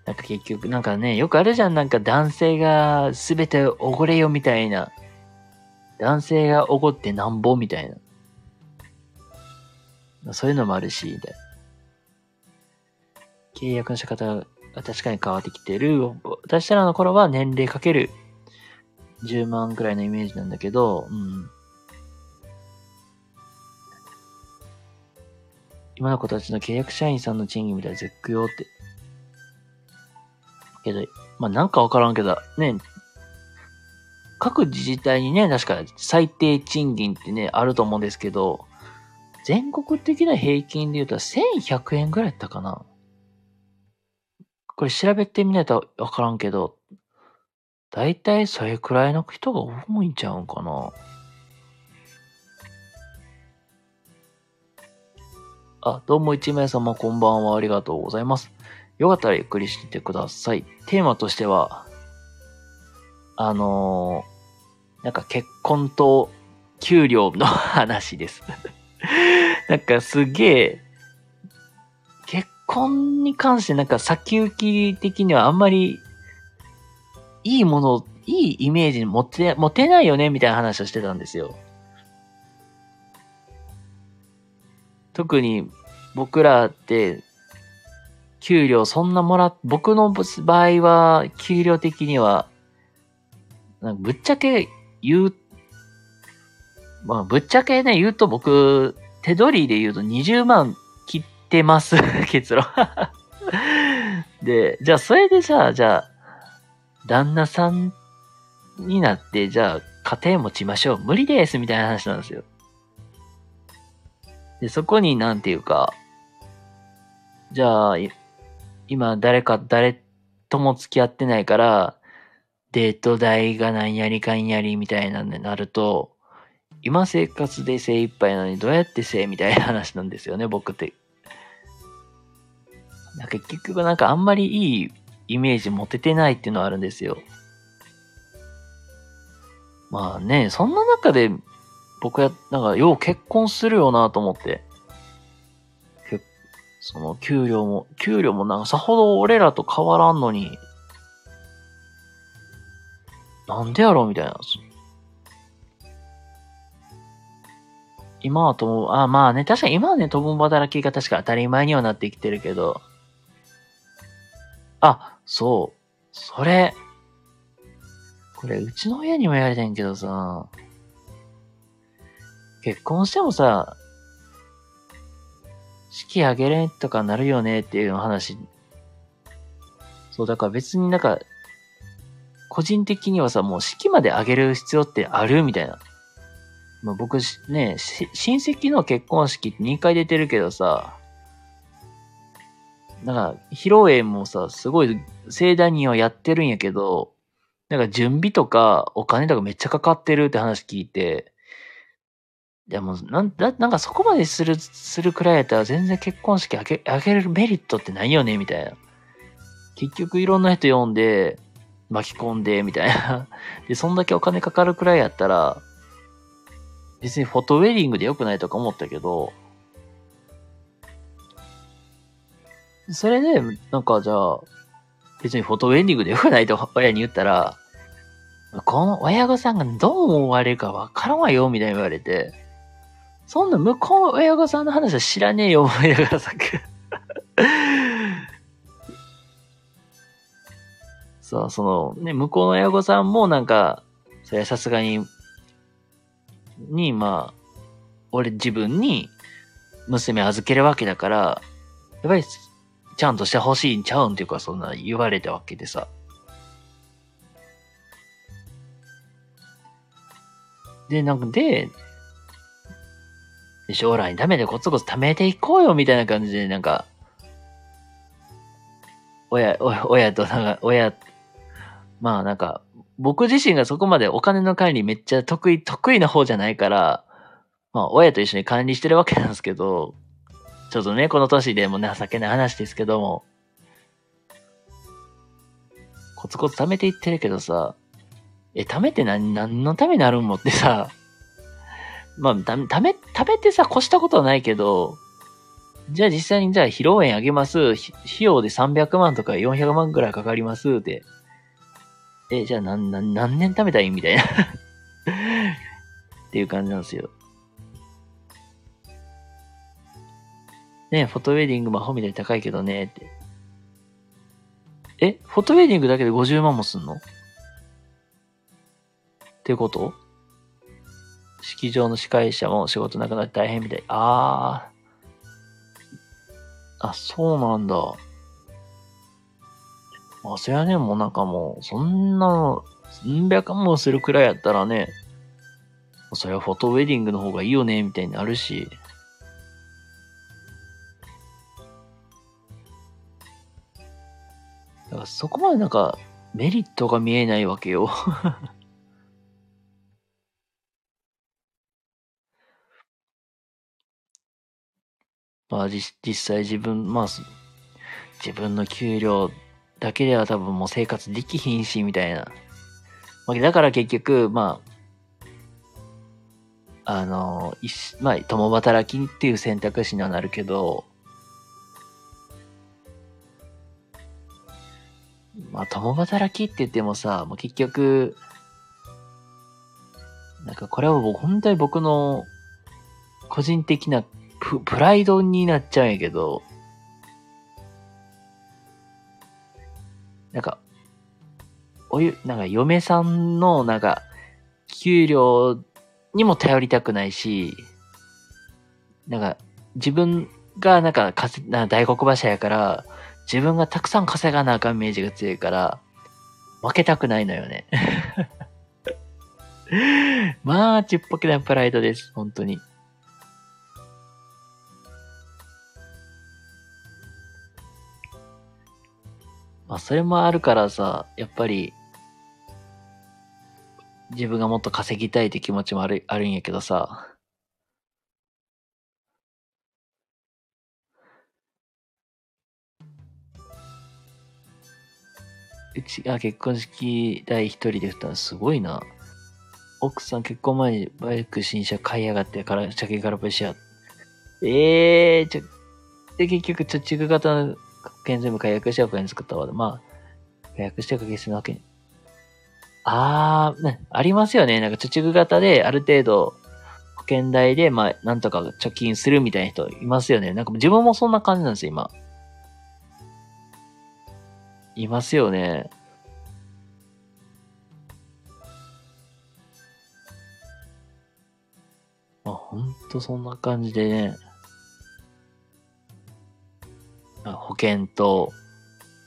なんか結局、なんかね、よくあるじゃん。なんか男性が全ておごれよみたいな。男性がおごってなんぼみたいな。そういうのもあるし、みたいな。契約の仕方が確かに変わってきてる。私らの頃は年齢かける10万くらいのイメージなんだけど、うん。今の子たちの契約社員さんの賃金みたいな絶句よって。けど、まあ、なんかわからんけど、ね、各自治体にね、確か最低賃金ってね、あると思うんですけど、全国的な平均で言うと1100円ぐらいやったかな。これ調べてみないとわからんけど、だいたいそれくらいの人が多いんちゃうんかな。あ、どうも一名様こんばんはありがとうございます。よかったらゆっくりしててください。テーマとしては、あのー、なんか結婚と給料の話です。なんかすげえ、結婚に関してなんか先行き的にはあんまりいいもの、いいイメージに持て、持てないよねみたいな話をしてたんですよ。特に僕らって、給料そんなもら、僕の場合は、給料的には、なんかぶっちゃけ言う、まあ、ぶっちゃけね、言うと僕、手取りで言うと20万切ってます、結論。で、じゃあそれでさ、じゃあ、旦那さんになって、じゃあ家庭持ちましょう。無理です、みたいな話なんですよ。で、そこになんていうか、じゃあ、今誰か、誰とも付き合ってないから、デート代が何やりかんやりみたいなんでなると、今生活で精一杯なのにどうやってせみたいな話なんですよね、僕って。なんか結局なんかあんまりいいイメージ持ててないっていうのはあるんですよ。まあね、そんな中で僕はなんかよう結婚するよなと思って。その給料も、給料もなんかさほど俺らと変わらんのに、なんでやろうみたいな。今はとも、あ、まあね、確かに今はね、共働きが確か当たり前にはなってきてるけど、あ、そう、それ、これ、うちの親にも言われてんけどさ、結婚してもさ、式あげれんとかなるよねっていう話。そう、だから別になんか、個人的にはさ、もう式まであげる必要ってあるみたいな。まあ、僕ね、親戚の結婚式って2回出てるけどさ、なんか、披露宴もさ、すごい盛大にはやってるんやけど、なんか準備とかお金とかめっちゃかかってるって話聞いて、でも、なんだ、なんかそこまでする、するくらいやったら全然結婚式あげ、あげれるメリットってないよねみたいな。結局いろんな人呼んで、巻き込んで、みたいな。で、そんだけお金かかるくらいやったら、別にフォトウェディングで良くないとか思ったけど、それで、なんかじゃあ、別にフォトウェディングで良くないと親に言ったら、この親御さんがどう思われるかわからんわよ、みたいに言われて、そんな向こうの親御さんの話は知らねえよ、思いながらさ、さあ、その、ね、向こうの親御さんもなんか、それはさすがに、に、まあ、俺自分に娘預けるわけだから、やっぱり、ちゃんとしてほしいんちゃうんっていうか、そんな言われたわけでさ。で、なんか、で将来のためでコツコツ貯めていこうよ、みたいな感じで、なんか、親、親親と、なんか、親、まあなんか、僕自身がそこまでお金の管理めっちゃ得意、得意な方じゃないから、まあ親と一緒に管理してるわけなんですけど、ちょっとね、この年でも情けない話ですけども、コツコツ貯めていってるけどさ、え、貯めて何、何のためになるんもってさ、まあ、た、ため、食べてさ、越したことはないけど、じゃあ実際にじゃあ披露宴あげます。費用で300万とか400万くらいかかりますって。え、じゃあ何、何、何年食べたいみたいな っていう感じなんですよ。ねフォトウェディング魔法みたいに高いけどねって。え、フォトウェディングだけで50万もすんの？ってこと？式場の司会者も仕事なくなって大変みたい。ああ。あ、そうなんだ。まあ、そりゃね、もうなんかもう、そんなの、何百万もするくらいやったらね、それはフォトウェディングの方がいいよね、みたいになるし。だからそこまでなんか、メリットが見えないわけよまあ実際自分、まあ、自分の給料だけでは多分もう生活できひんし、みたいな。まあ、だから結局、まあ、あの、まあ、共働きっていう選択肢にはなるけど、まあ、共働きって言ってもさ、もう結局、なんかこれは僕、本当に僕の個人的なププライドになっちゃうんやけど、なんか、おゆ、なんか嫁さんの、なんか、給料にも頼りたくないし、なんか、自分がなんか、かせ、な大黒柱やから、自分がたくさん稼がなあかんイメージが強いから、負けたくないのよね。まあ、ちっぽけなプライドです、本当に。まあ、それもあるからさ、やっぱり、自分がもっと稼ぎたいって気持ちもある、あるんやけどさ。うちが結婚式代一人で振ったすごいな。奥さん結婚前にバイク新車買いやがってから、車検からプしや。ええー、ちょ、で、結局、貯蓄型の件全部解約してお金作ったわ。まあ、解約しておけするわけに。あー、ね、ありますよね。なんか貯蓄型である程度保険代で、まあ、なんとか貯金するみたいな人いますよね。なんか自分もそんな感じなんですよ、今。いますよね。まあ、ほんとそんな感じでね。保険と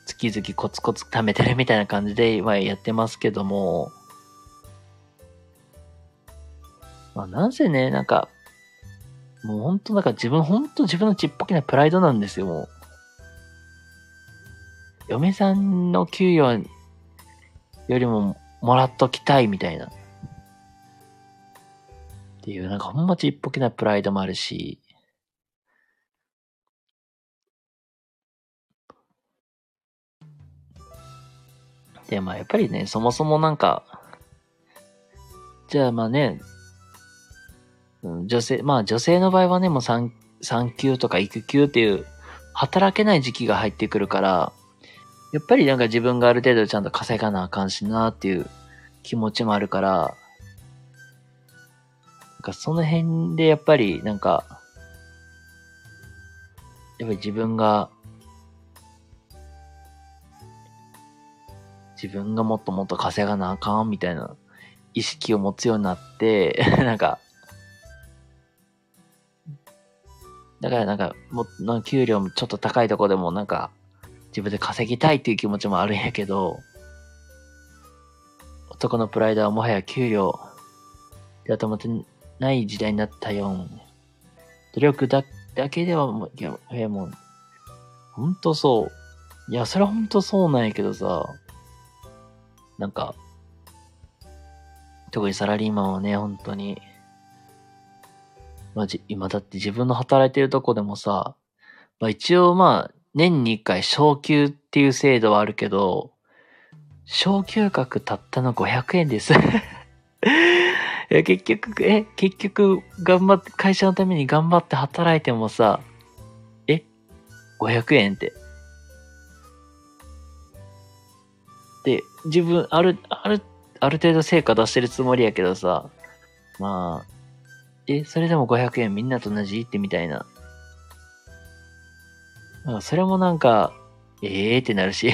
月々コツコツ貯めてるみたいな感じで今やってますけども、まあなんせね、なんか、もう本当なんか自分、本当自分のちっぽけなプライドなんですよ、もう。嫁さんの給与よりももらっときたいみたいな。っていう、なんかほんまちっぽけなプライドもあるし、で、まあやっぱりね、そもそもなんか、じゃあまあね、女性、まあ女性の場合はね、もう産、産休とか育休っていう、働けない時期が入ってくるから、やっぱりなんか自分がある程度ちゃんと稼がなあかんしなっていう気持ちもあるから、なんかその辺でやっぱりなんか、やっぱり自分が自分がもっともっと稼がなあかんみたいな意識を持つようになって、なんか、だからなんか、もう、給料もちょっと高いとこでもなんか、自分で稼ぎたいっていう気持ちもあるんやけど、男のプライドはもはや給料でと思ってない時代になったよ。努力だだけではもう、いや、いやもう、ほんとそう。いや、それはほんとそうなんやけどさ、なんか、特にサラリーマンはね、本当に、まあ、じ、今だって自分の働いてるとこでもさ、まあ一応まあ、年に一回昇給っていう制度はあるけど、昇給額たったの500円です。え、結局、え、結局、頑張って、会社のために頑張って働いてもさ、え ?500 円って。自分、ある、ある、ある程度成果出してるつもりやけどさ、まあ、え、それでも500円みんなと同じってみたいな。なそれもなんか、ええー、ってなるし。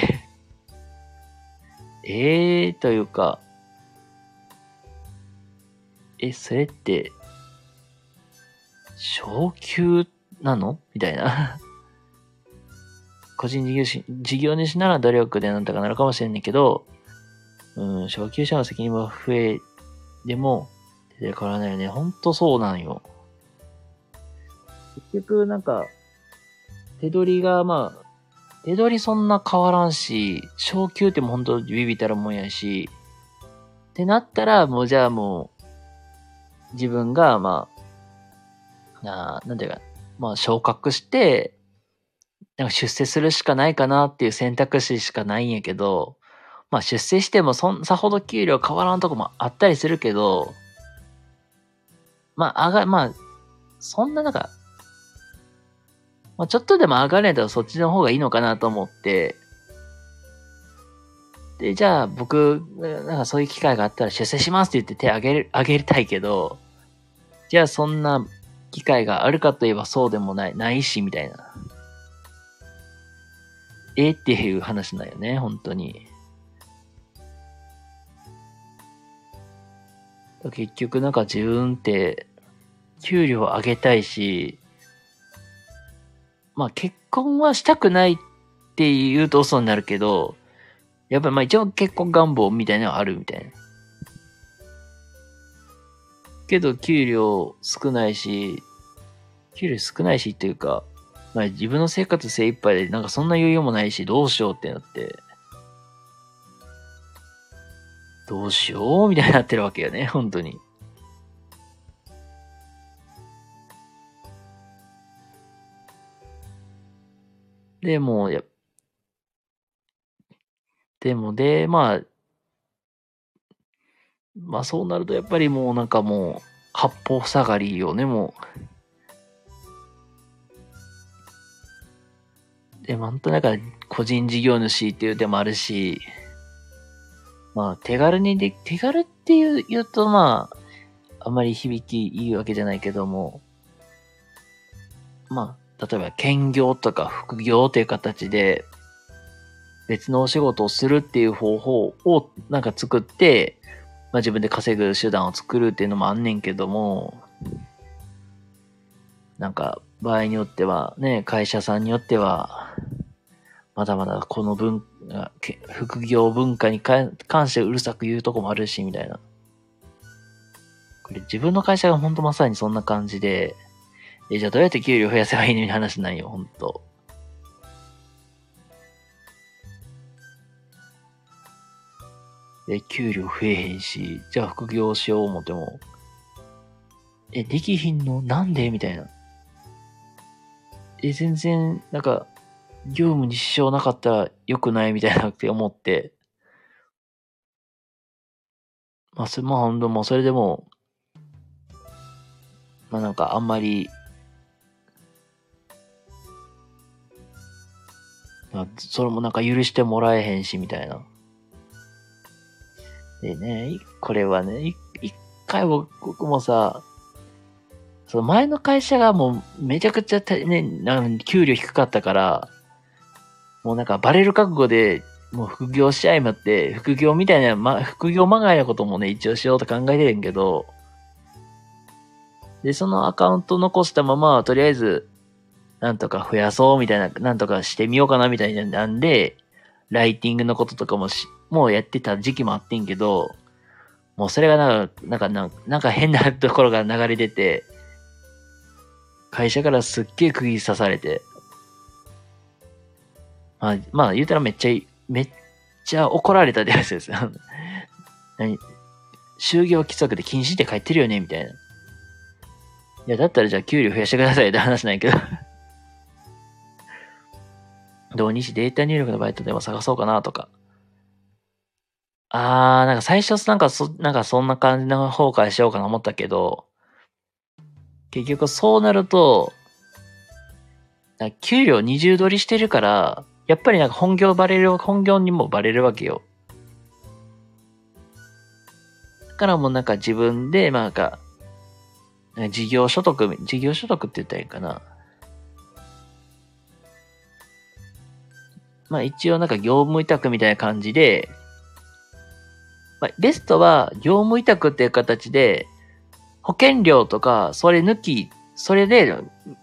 え えー、というか、え、それって、昇給なの？みたいな。個人事業し、事業主なら努力でなんとかなるかもしれんねんけど、うん、昇給者の責任は増え、でも、出て変わらないよね。ほんとそうなんよ。結局、なんか、手取りが、まあ、手取りそんな変わらんし、昇給ってもほんとビビたるもんやし、ってなったら、もうじゃあもう、自分が、まあ、ななんていうか、まあ昇格して、なんか出世するしかないかなっていう選択肢しかないんやけど、まあ出世してもそん、さほど給料変わらんとこもあったりするけど、まあ、上が、まあ、そんななんか、まあちょっとでも上がれたらそっちの方がいいのかなと思って、で、じゃあ僕、なんかそういう機会があったら出世しますって言って手あげる、あげりたいけど、じゃあそんな機会があるかといえばそうでもない、ないし、みたいな。えっていう話だよね、本当に。結局なんか自分って、給料上げたいし、まあ結婚はしたくないって言うと嘘になるけど、やっぱりまあ一応結婚願望みたいなのはあるみたいな。けど給料少ないし、給料少ないしっていうか、まあ自分の生活精一杯でなんかそんな余裕もないしどうしようってなって、どうしようみたいになってるわけよね、本当に。で、も、や、でも、で、まあ、まあそうなるとやっぱりもうなんかもう、八方塞がりよね、もう。で、なんとなく個人事業主っていう手もあるし、まあ手軽にで、手軽っていう言うとまあ、あまり響きいいわけじゃないけども、まあ、例えば兼業とか副業という形で、別のお仕事をするっていう方法をなんか作って、まあ自分で稼ぐ手段を作るっていうのもあんねんけども、なんか場合によってはね、会社さんによっては、まだまだこの文化、副業文化に関してうるさく言うとこもあるし、みたいな。これ自分の会社がほんとまさにそんな感じで、え、じゃあどうやって給料増やせばいいのに話なんよ、ほんと。え、給料増えへんし、じゃあ副業しよう思っても、え、できひんのなんで？みたいな。え、全然、なんか、業務に支障なかったら良くないみたいなって思って、まあ、それ、まあ、ほんともうそれでも、まあなんかあんまり、まあ、それもなんか許してもらえへんし、みたいな。でね、これはね、一回僕もさ、その前の会社がもうめちゃくちゃね、なん給料低かったから、もうなんかバレる覚悟で、もう副業しちゃいまって、副業みたいな、ま、副業まがいなこともね、一応しようと考えてるんけど、で、そのアカウント残したまま、とりあえず、なんとか増やそうみたいな、なんとかしてみようかなみたいなんで、ライティングのこととかもし、もうやってた時期もあってんけど、もうそれが、なんか、なんかなんか変なところが流れ出て、会社からすっげえ釘刺されて、まあ、まあ言うたらめっちゃい、めっちゃ怒られたってやつですよ。何？就業規則で禁止って書いてるよねみたいな。いや、だったらじゃあ給料増やしてくださいって話なんやけど。同日データ入力のバイトでも探そうかなとか。あー、なんか最初なんかそ、なんかそんな感じの方からしようかな思ったけど、結局そうなると、給料二重取りしてるから、やっぱりなんか本業バレる、本業にもバレるわけよ。だからもうなんか自分で、まあなんか、なんか事業所得、事業所得って言ったらいいかな。まあ一応なんか業務委託みたいな感じで、まあ、ベストは業務委託っていう形で、保険料とか、それ抜き、それで、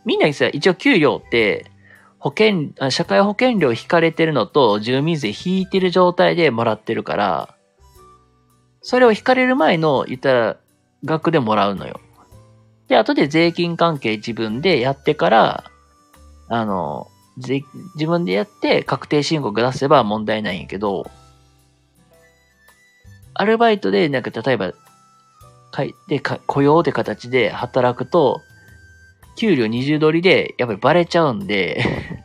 みんなにさ、一応給料って、保険、社会保険料引かれてるのと住民税引いてる状態でもらってるから、それを引かれる前の、言ったら、額でもらうのよ。で、後で税金関係自分でやってから、あの、自分でやって確定申告出せば問題ないんやけど、アルバイトで、なんか例えば、かい、で、か雇用って形で働くと、給料二重取りで、やっぱりバレちゃうんで、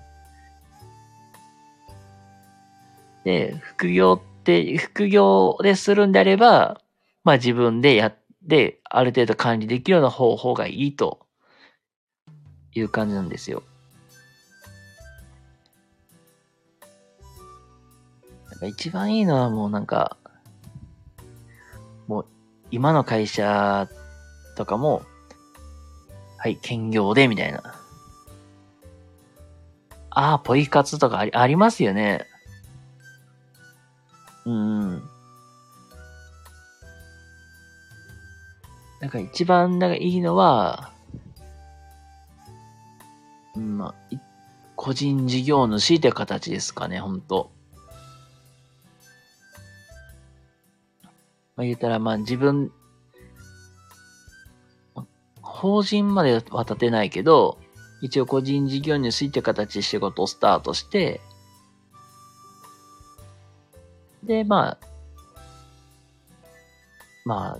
で、副業って、副業でするんであれば、まあ自分でやって、ある程度管理できるような方法がいいという感じなんですよ。一番いいのはもうなんか、今の会社とかも、はい、兼業でみたいな。ああ、ポイ活とかありありますよね。うん。なんか一番なんかいいのは、うん、まあ、個人事業主って形ですかね、ほんと。まあ言ったら、まあ自分、法人までは立てないけど、一応個人事業主って形で仕事をスタートして、で、まあ、まあ、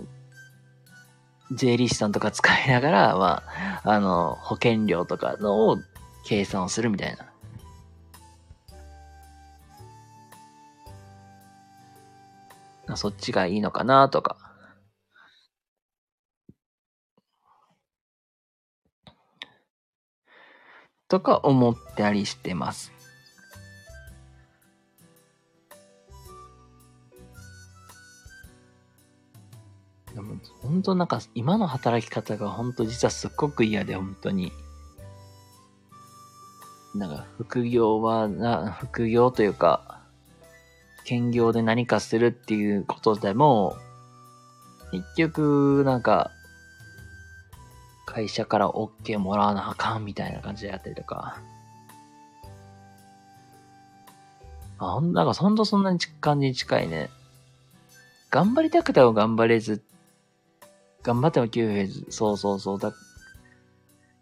税理士さんとか使いながら、まあ、あの、保険料とかのを計算をするみたいな。そっちがいいのかなとか。とか思ったりしてます。でも本当なんか今の働き方が本当実はすっごく嫌で本当に。なんか副業はな、副業というか、兼業で何かするっていうことでも、結局なんか、会社から OK もらわなあかんみたいな感じでやったりとか。あ、ほんなんかほんとそんなに感じに近いね。頑張りたくても頑張れず、頑張っても給付ず、そうそうそう、だ、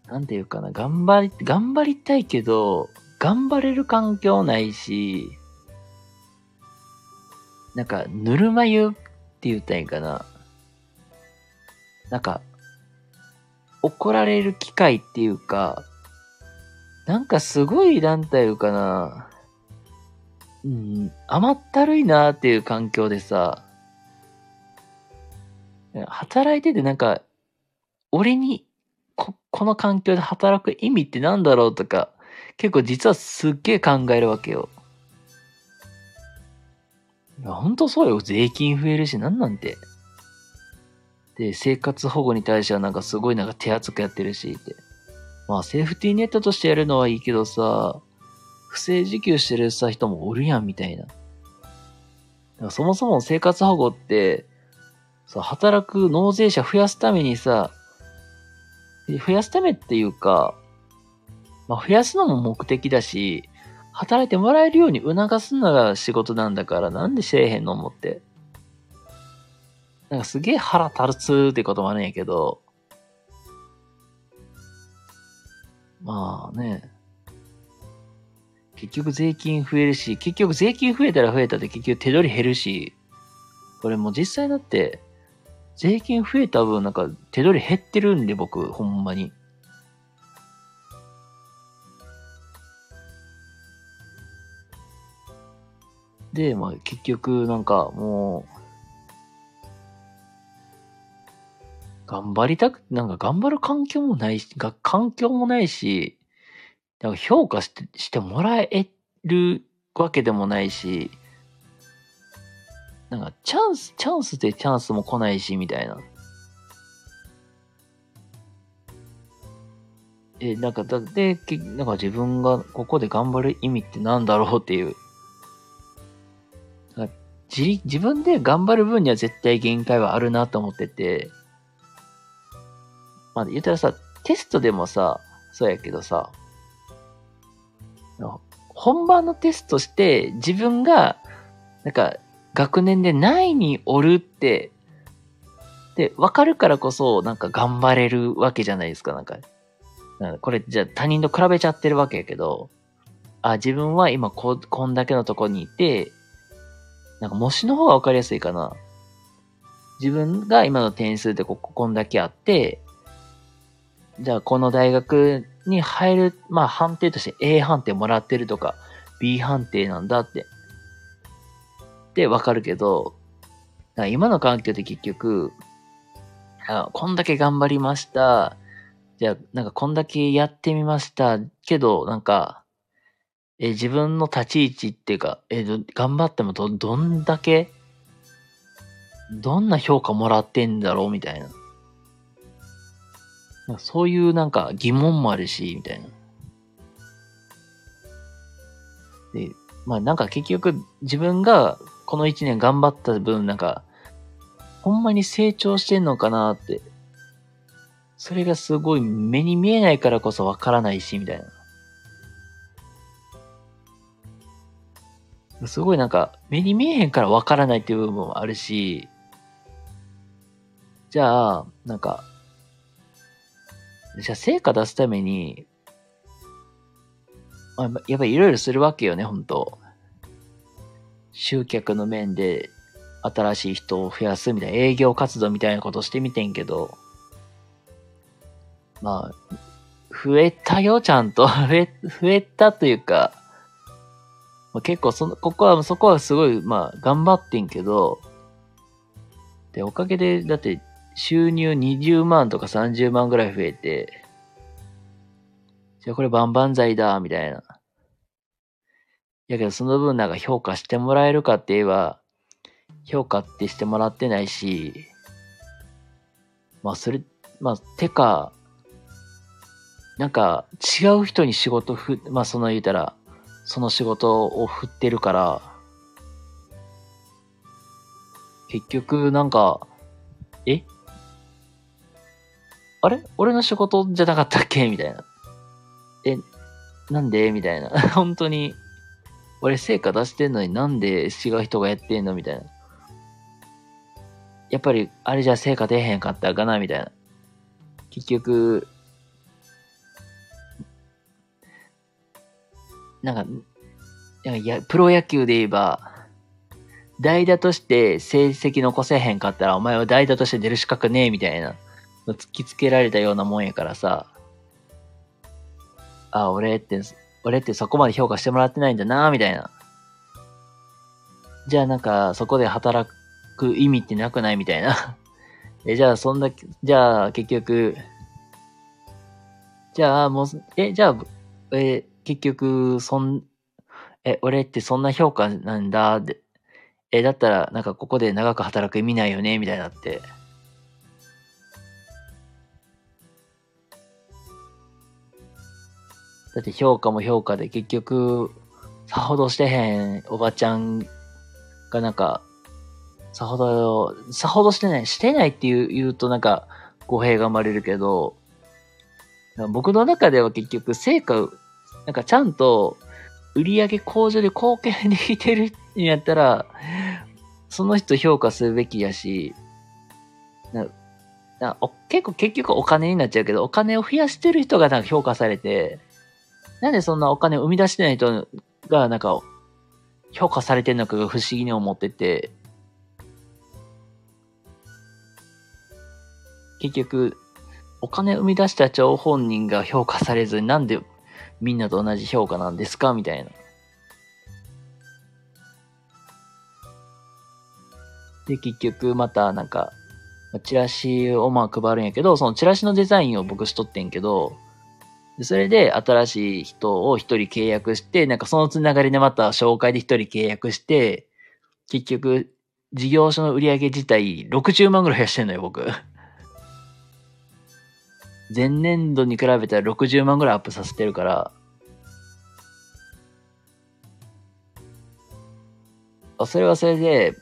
なんていうかな、頑張り、頑張りたいけど、頑張れる環境ないし、なんか、ぬるま湯って言ったらいいかな。なんか、怒られる機会っていうか、なんかすごい、なんていうかな、うん、甘ったるいなっていう環境でさ、働いててなんか、俺にこ、この環境で働く意味ってなんだろうとか、結構実はすっげえ考えるわけよ。や、ほんとそうよ。税金増えるし、なんなんて。で、生活保護に対してはなんかすごいなんか手厚くやってるし、って。まあ、セーフティーネットとしてやるのはいいけどさ、不正受給してるさ人もおるやん、みたいな。だからそもそも生活保護って、さ、働く納税者増やすためにさ、増やすためっていうか、まあ、増やすのも目的だし、働いてもらえるように促すのが仕事なんだから、なんでせえへんの思って。なんかすげえ腹立つってこともあるんやけど、まあね。結局税金増えるし、結局税金増えたら増えたで結局手取り減るし、これも実際だって、税金増えた分なんか手取り減ってるんで僕、ほんまに。で、まあ、結局、なんか、もう、頑張りたく、なんか頑張る環境もないし、が環境もないし、なんか評価してしてもらえるわけでもないし、なんかチャンス、チャンスでチャンスも来ないし、みたいな。え、なんか、だ、で、なんか自分がここで頑張る意味って何だろうっていう。自自分で頑張る分には絶対限界はあるなと思ってて。まあ、言ったらさ、テストでもさ、そうやけどさ、本番のテストして自分が、なんか、学年で何位におるって、で、わかるからこそ、なんか頑張れるわけじゃないですか、なんか。これ、じゃあ他人と比べちゃってるわけやけど、あ、自分は今こ、こんだけのとこにいて、なんか模試の方がわかりやすいかな。自分が今の点数でこ、こんだけあって、じゃあこの大学に入る、まあ判定として A 判定もらってるとか、B 判定なんだって。で、わかるけど、今の環境で結局、あこんだけ頑張りました。じゃあ、なんかこんだけやってみました。けど、なんか、え自分の立ち位置っていうか、え頑張ってもど、どんだけ、どんな評価もらってんだろうみたいな。そういうなんか疑問もあるし、みたいな。で、まあなんか結局自分がこの一年頑張った分なんか、ほんまに成長してんのかなってそれがすごい目に見えないからこそわからないし、みたいな。すごいなんか、目に見えへんからわからないっていう部分もあるし、じゃあ、なんか、じゃあ成果出すために、あ、やっぱりいろいろするわけよね、本当集客の面で新しい人を増やすみたいな営業活動みたいなことしてみてんけど、まあ、増えたよ、ちゃんと。増え、増えたというか、まあ、結構その、ここは、そこはすごい、まあ、頑張ってんけど、で、おかげで、だって、収入20万とか30万ぐらい増えて、じゃあこれ万々歳だ、みたいな。やけどその分なんか評価してもらえるかって言えば、評価ってしてもらってないし、まあそれ、まあ、てか、なんか違う人に仕事ふ、まあその言うたら、その仕事を振ってるから、結局なんか、え？あれ？俺の仕事じゃなかったっけ？みたいな。え、なんで？みたいな。本当に、俺成果出してんのになんで違う人がやってんの？みたいな。やっぱり、あれじゃ成果出へんかったかな？みたいな。結局、なんか、いや、プロ野球で言えば、代打として成績残せへんかったら、お前は代打として出る資格ねえ、みたいなの突きつけられたようなもんやからさ、あ、俺って、俺ってそこまで評価してもらってないんだな、みたいな。じゃあなんか、そこで働く意味ってなくない？みたいな。え、じゃあそんな、じゃあ結局、じゃあもう、え、じゃあ、え、結局、そん、え、俺ってそんな評価なんだ、で、え、だったら、なんかここで長く働く意味ないよね、みたいになって。だって評価も評価で結局、さほどしてへんおばちゃんがなんか、さほど、さほどしてない、してないって言う言うとなんか語弊が生まれるけど、僕の中では結局成果なんかちゃんと売上向上で貢献できてるんやったら、その人評価するべきやし、なな結構結局お金になっちゃうけど、お金を増やしてる人がなんか評価されて、なんでそんなお金を生み出してない人がなんか評価されてるのかが不思議に思ってて、結局、お金を生み出した張本人が評価されずになんでみんなと同じ評価なんですか？みたいな。で、結局またなんか、チラシをまあ配るんやけど、そのチラシのデザインを僕しとってんけど、それで新しい人を一人契約して、なんかそのつながりでまた紹介で一人契約して、結局、事業所の売り上げ自体60万ぐらい増やしてんのよ、僕。前年度に比べたら60万ぐらいアップさせてるから、それはそれで、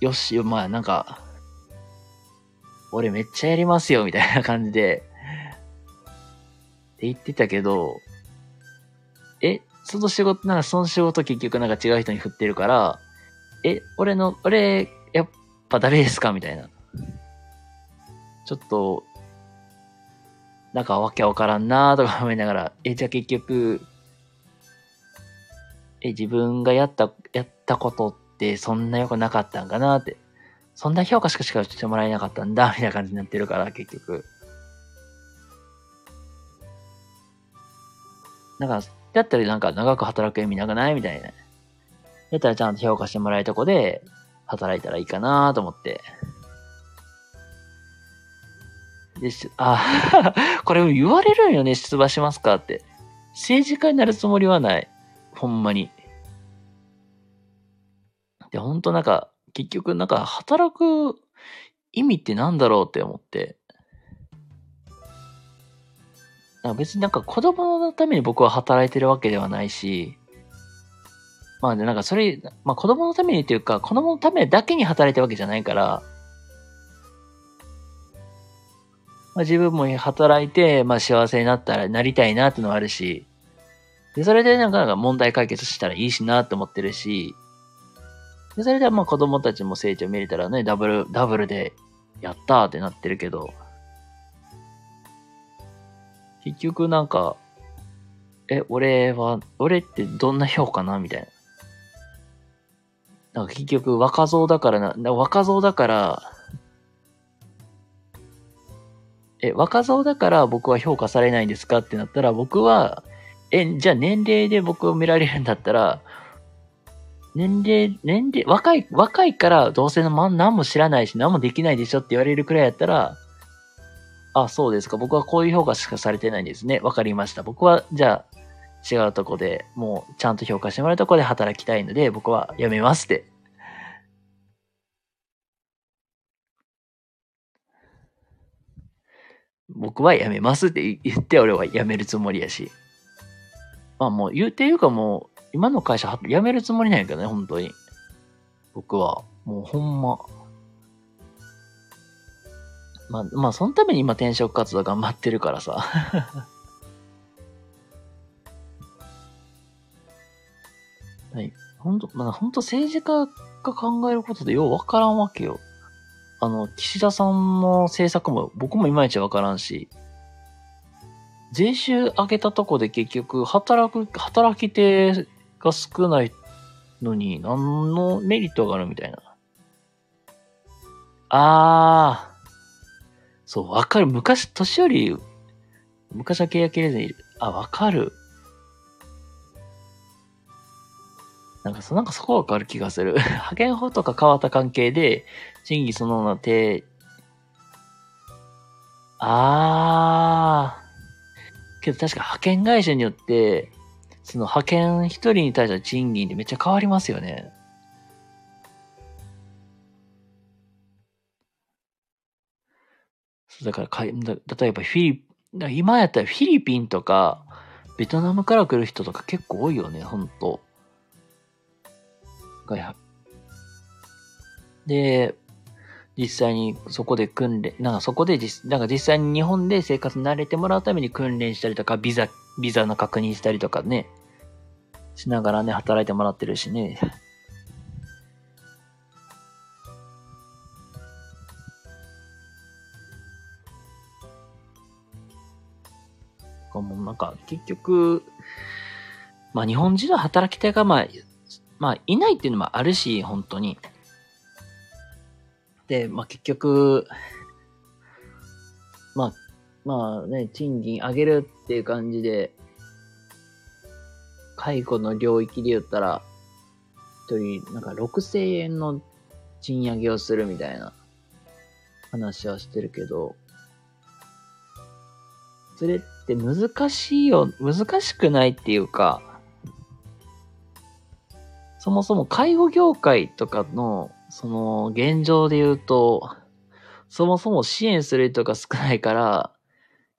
よし、まあなんか、俺めっちゃやりますよ、みたいな感じで、って言ってたけど、え、その仕事、なんかその仕事結局なんか違う人に振ってるから、え、俺の、俺、やっぱダメですかみたいな。ちょっと、なんかわけわからんなーとか 思いながら、え、じゃあ結局、え、自分がやった、やったことってそんな良くなかったんかなって。そんな評価しかしかしてもらえなかったんだ、みたいな感じになってるから、結局。なんか、だったらなんか長く働く意味なくない？みたいな。だったらちゃんと評価してもらえるとこで働いたらいいかなと思って。でし、あ、これ言われるんよね、出馬しますかって。政治家になるつもりはない。ほんまに。で、ほんとなんか、結局なんか働く意味ってなんだろうって思って。なんか別になんか子供のために僕は働いてるわけではないし、まあね、なんかそれ、まあ子供のためにというか、子供のためだけに働いてるわけじゃないから、まあ自分も働いて、まあ幸せになったらなりたいなってのはあるし、で、それでなんかなんか問題解決したらいいしなって思ってるし、で、それでまあ子供たちも成長見れたらね、ダブル、ダブルでやったーってなってるけど、結局なんか、え、俺は、俺ってどんな評価な？みたいな。なんか結局若造だからな、若造だから、え、若造だから僕は評価されないんですかってなったら、僕は、え、じゃあ年齢で僕を見られるんだったら、年齢、年齢、若い、若いからどうせ何も知らないし何もできないでしょって言われるくらいやったら、あ、そうですか。僕はこういう評価しかされてないんですね。わかりました。僕は、じゃあ、違うとこで、もう、ちゃんと評価してもらうとこで働きたいので、僕は辞めますって。僕は辞めますって言って、俺は辞めるつもりやし。まあもう、言うていうかもう、今の会社辞めるつもりなんやけどね、本当に。僕は。もうほんま。まあ、まあ、そのために今転職活動頑張ってるからさ。はい。ほんと、まあ、ほんと政治家が考えることでようわからんわけよ。あの、岸田さんの政策も僕もいまいちわからんし、税収上げたとこで結局、働く、働き手が少ないのに、何のメリットがあるみたいな。あー、そう、わかる。昔、年寄り、昔は契約切れずに、あ、わかる。なんかそ、なんかそこわかる気がする。派遣法とか変わった関係で、審議そのの手、あー。けど確か派遣会社によって、その派遣一人に対しての賃金ってめっちゃ変わりますよね。そうだからか、例えばフィリ、今やったらフィリピンとか、ベトナムから来る人とか結構多いよね、ほんと。で、実際にそこで訓練、なんかそこで実、なんか実際に日本で生活に慣れてもらうために訓練したりとか、ビザ、ビザの確認したりとかね、しながらね、働いてもらってるしね。かもなんか結局、まあ日本人の働き手がまあ、まあいないっていうのもあるし、本当に。で、まあ結局、まあ、まあね、賃金上げるっていう感じで、介護の領域で言ったら、一人、なんか6000円の賃上げをするみたいな。話はしてるけど、それって難しいよ、難しくないっていうか、そもそも介護業界とかの、その現状で言うと、そもそも支援する人が少ないから、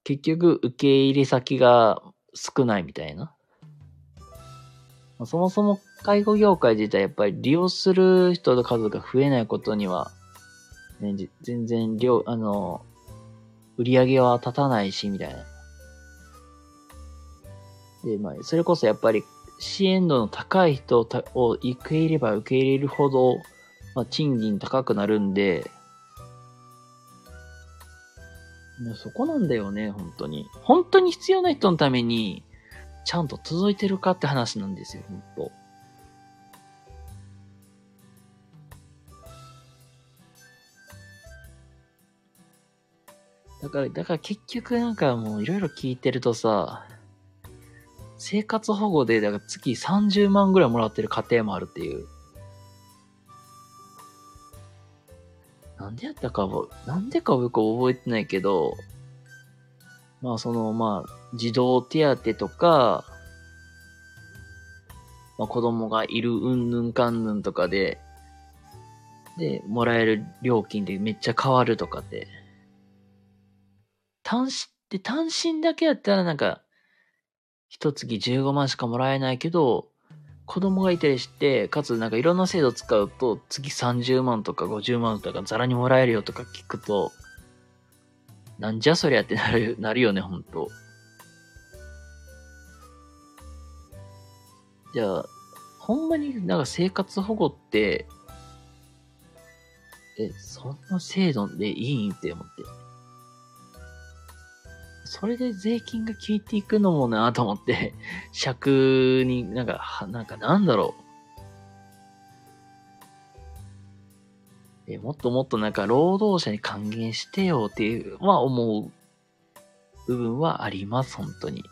結局受け入れ先が少ないみたいな。そもそも介護業界自体やっぱり利用する人の数が増えないことには、ね、全然量、あの、売り上げは立たないし、みたいな。で、まあ、それこそやっぱり支援度の高い人を受け入れれば受け入れるほど、まあ、賃金高くなるんで、そこなんだよね、本当に。本当に必要な人のために、ちゃんと続いてるかって話なんですよ、本当。だから、だから結局なんかもういろいろ聞いてるとさ、生活保護で、だから月30万ぐらいもらってる家庭もあるっていう。なんでやったか、なんでかよく覚えてないけど、まあその、まあ、児童手当とか、まあ子供がいるうんぬんかんぬんとかで、で、もらえる料金でめっちゃ変わるとかって。単身で、単身だけやったらなんか、一月15万しかもらえないけど、子供がいたりして、かつなんかいろんな制度使うと、月30万とか50万とかザラにもらえるよとか聞くと、なんじゃそりゃってなる、なるよね、ほんと。じゃあ、ほんまになんか生活保護って、え、そんな制度でいいん？って思って。それで税金が効いていくのもなと思って、尺になんか、なんかなんだろう。え、もっともっとなんか労働者に還元してよっていうまあ思う部分はあります、本当に。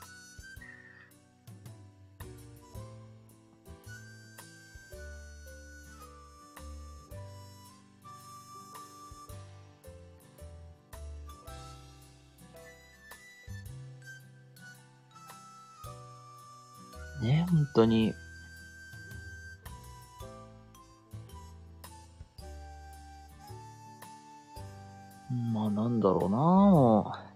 ね、本当に。まあ、なんだろうなもう。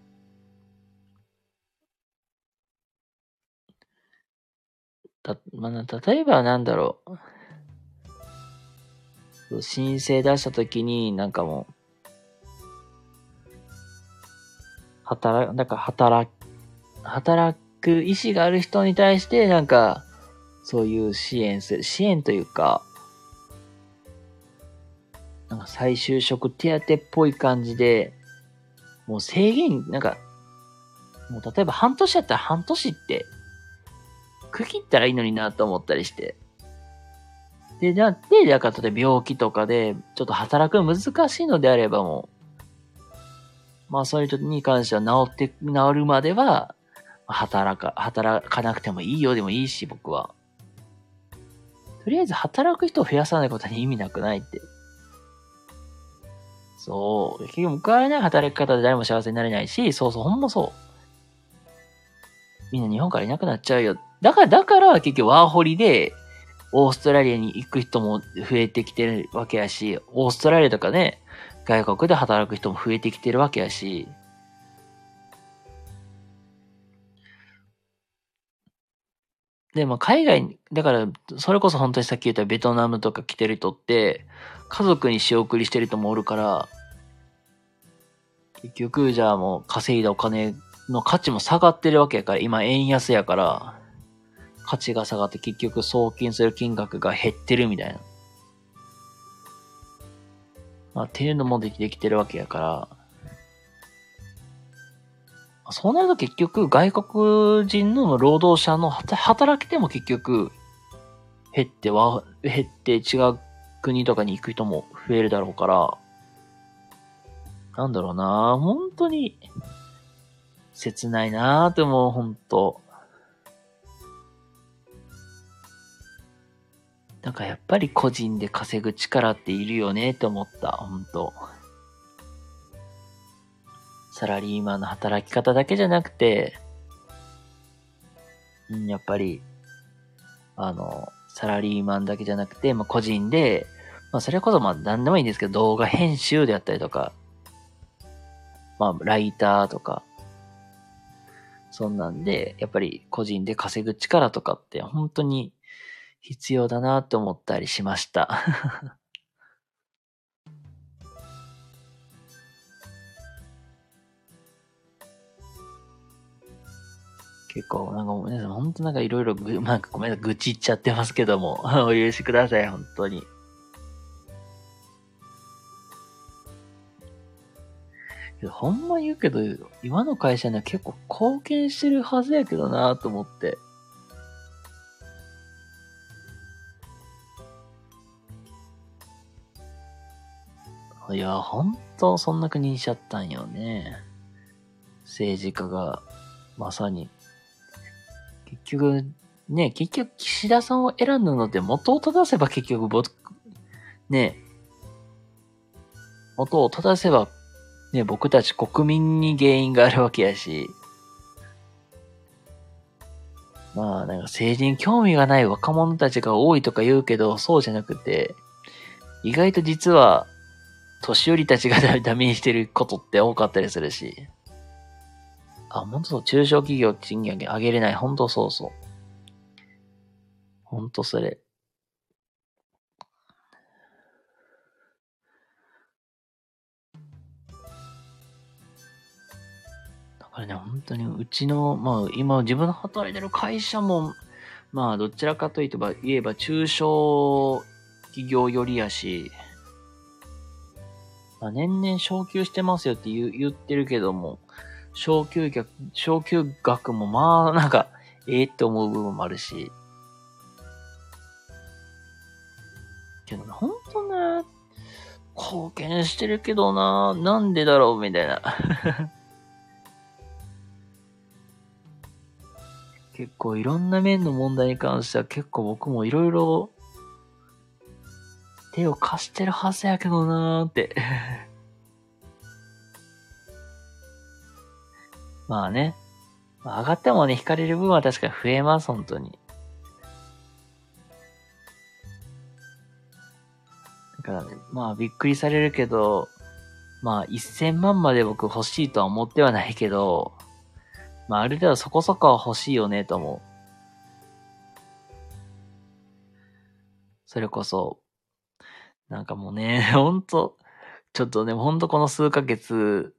た、まあ、例えばなんだろう。申請出したときになんかもう、働、なんか働、働く意思がある人に対して、なんか、そういう支援する、支援というか、なんか再就職手当っぽい感じで、もう制限、なんか、もう例えば半年やったら半年って、区切ったらいいのになと思ったりして。で、じゃあ、で、だから例えば病気とかで、ちょっと働くの難しいのであればもう、まあそういう人に関しては治って、治るまでは、働か、働かなくてもいいよでもいいし、僕は。とりあえず働く人を増やさないことに意味なくないって。そう。結局報われない働き方で誰も幸せになれないし、そうそう、ほんまそう。みんな日本からいなくなっちゃうよ。だから、だから結局ワーホリで、オーストラリアに行く人も増えてきてるわけやし、オーストラリアとかね、外国で働く人も増えてきてるわけやし、で、まあ、海外に、だから、それこそ本当にさっき言ったベトナムとか来てる人って、家族に仕送りしてる人もおるから、結局、じゃあもう稼いだお金の価値も下がってるわけやから、今円安やから、価値が下がって結局送金する金額が減ってるみたいな。まあ、っていうのもできてるわけやから、そうなると結局外国人の労働者の働き手も結局減っては、減って違う国とかに行く人も増えるだろうから、なんだろうな。本当に切ないなーって思う、本当。なんかやっぱり個人で稼ぐ力っているよねって思った、本当。サラリーマンの働き方だけじゃなくて、ん、やっぱり、あの、サラリーマンだけじゃなくて、まあ、個人で、まあ、それこそまあ、何でもいいんですけど、動画編集であったりとか、まあ、ライターとか、そんなんで、やっぱり個人で稼ぐ力とかって本当に必要だなって思ったりしました。結構、なんかもう皆さん、本当なんかいろいろ、なんかごめんなさい、愚痴っちゃってますけども、お許しください、本当に。ほんま言うけど、今の会社には結構貢献してるはずやけどなと思って。いや、ほんとそんな国にしちゃったんよね。政治家が、まさに。結局、ね、結局岸田さんを選んだのって元を正せば結局僕、ね、元を正せばね、僕たち国民に原因があるわけやし、まあ、なんか政治に興味がない若者たちが多いとか言うけど、そうじゃなくて、意外と実は、年寄りたちがダメにしてることって多かったりするし。あ、本当そう、中小企業賃金上げれない。本当そうそう。本当それ。これね、本当にうちの、まあ今自分の働いてる会社も、まあどちらかといえば、言えば中小企業よりやし、まあ、年々昇給してますよって言言ってるけども、昇給額、昇給額もまあなんか、ええって思う部分もあるし、けどね、ほんとね、貢献してるけどな、なんでだろうみたいな。結構いろんな面の問題に関しては結構僕もいろいろ手を貸してるはずやけどなーってまあね。上がってもね、引かれる分は確かに増えます、本当に。だからね、まあびっくりされるけど、まあ1000万まで僕欲しいとは思ってはないけど、まあ、ある程度そこそこは欲しいよね、と思う。それこそ、なんかもうね、ほんと、ちょっとね、ほんとこの数ヶ月、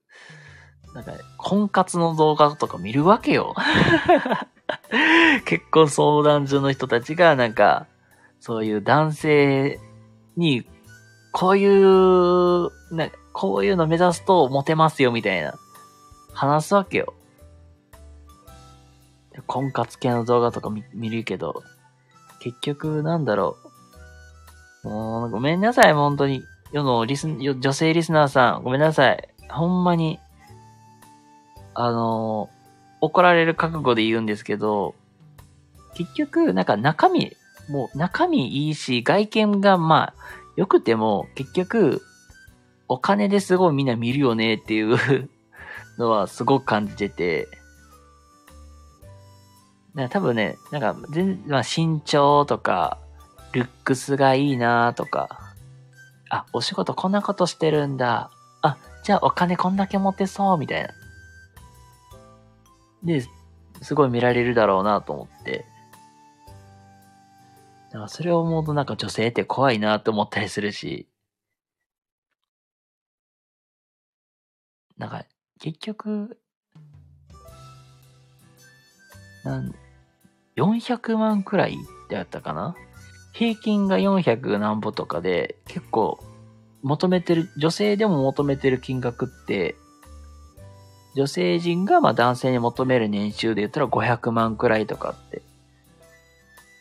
なんか、婚活の動画とか見るわけよ。結婚相談所の人たちが、なんか、そういう男性に、こういう、なこういうの目指すとモテますよ、みたいな、話すわけよ。婚活系の動画とか見るけど、結局なんだろう。もう、ごめんなさい、本当に。世のリス、女性リスナーさん、ごめんなさい。ほんまに、あの怒られる覚悟で言うんですけど、結局、なんか中身、もう中身いいし、外見がまあ、良くても、結局、お金ですごいみんな見るよねっていう のはすごく感じてて、な多分ね、なんか、全まあ、身長とか、ルックスがいいなとか、あ、お仕事こんなことしてるんだ。あ、じゃあお金こんだけ持てそう、みたいな。で、すごい見られるだろうなと思って。だからそれを思うとなんか女性って怖いなと思ったりするし。なんか、結局、なん400万くらいってあったかな？平均が400何歩とかで、結構、求めてる、女性でも求めてる金額って、女性陣がまあ男性に求める年収で言ったら500万くらいとかって、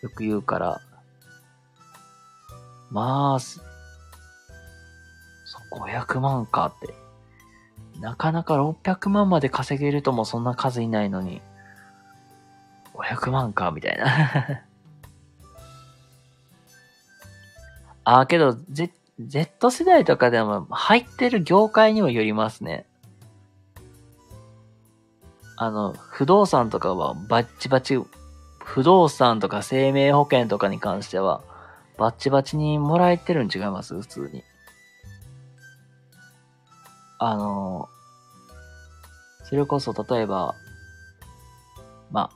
よく言うから、まあ、そ500万かって。なかなか600万まで稼げるともそんな数いないのに。500万か、みたいな ああ、けど、Z、Z 世代とかでも入ってる業界にもよりますね。あの、不動産とかはバッチバチ、不動産とか生命保険とかに関しては、バッチバチにもらえてるん違います？普通に。あの、それこそ例えば、ま、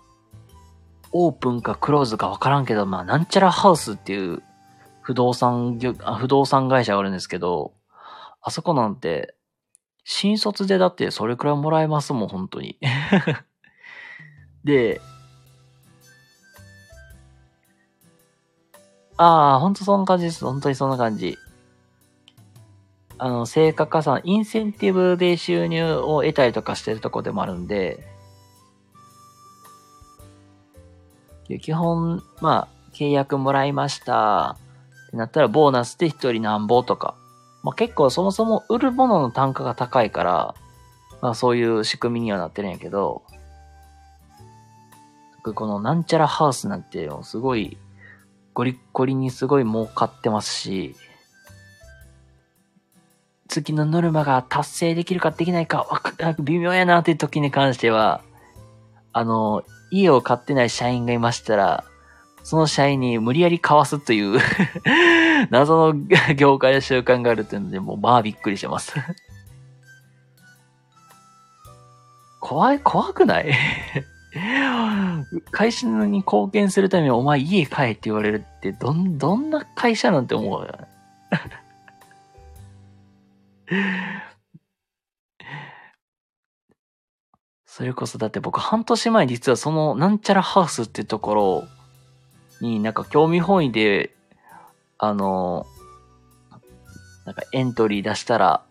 オープンかクローズかわからんけど、まあ、なんちゃらハウスっていう不動産業、不動産会社があるんですけど、あそこなんて、新卒でだってそれくらいもらえますもん、本当に。で、ああ、ほんとそんな感じです。本当にそんな感じ。あの、成果加算、インセンティブで収入を得たりとかしてるとこでもあるんで、基本、まあ、契約もらいました。ってなったら、ボーナスで一人なんぼとか。まあ結構そもそも売るものの単価が高いから、まあそういう仕組みにはなってるんやけど、このなんちゃらハウスなんてすごいゴリッゴリにすごい儲かってますし、次のノルマが達成できるかできないか、わか、微妙やなっていう時に関しては、あの、家を買ってない社員がいましたら、その社員に無理やり買わすという 謎の業界の習慣があるっていうので、もうまあびっくりしてます 怖い、怖くない？会社に貢献するためにお前家帰って言われるって、どん、どんな会社なんて思う？よ。それこそだって僕半年前に実はそのなんちゃらハウスってところをになんか興味本位で、あの、なんかエントリー出したら、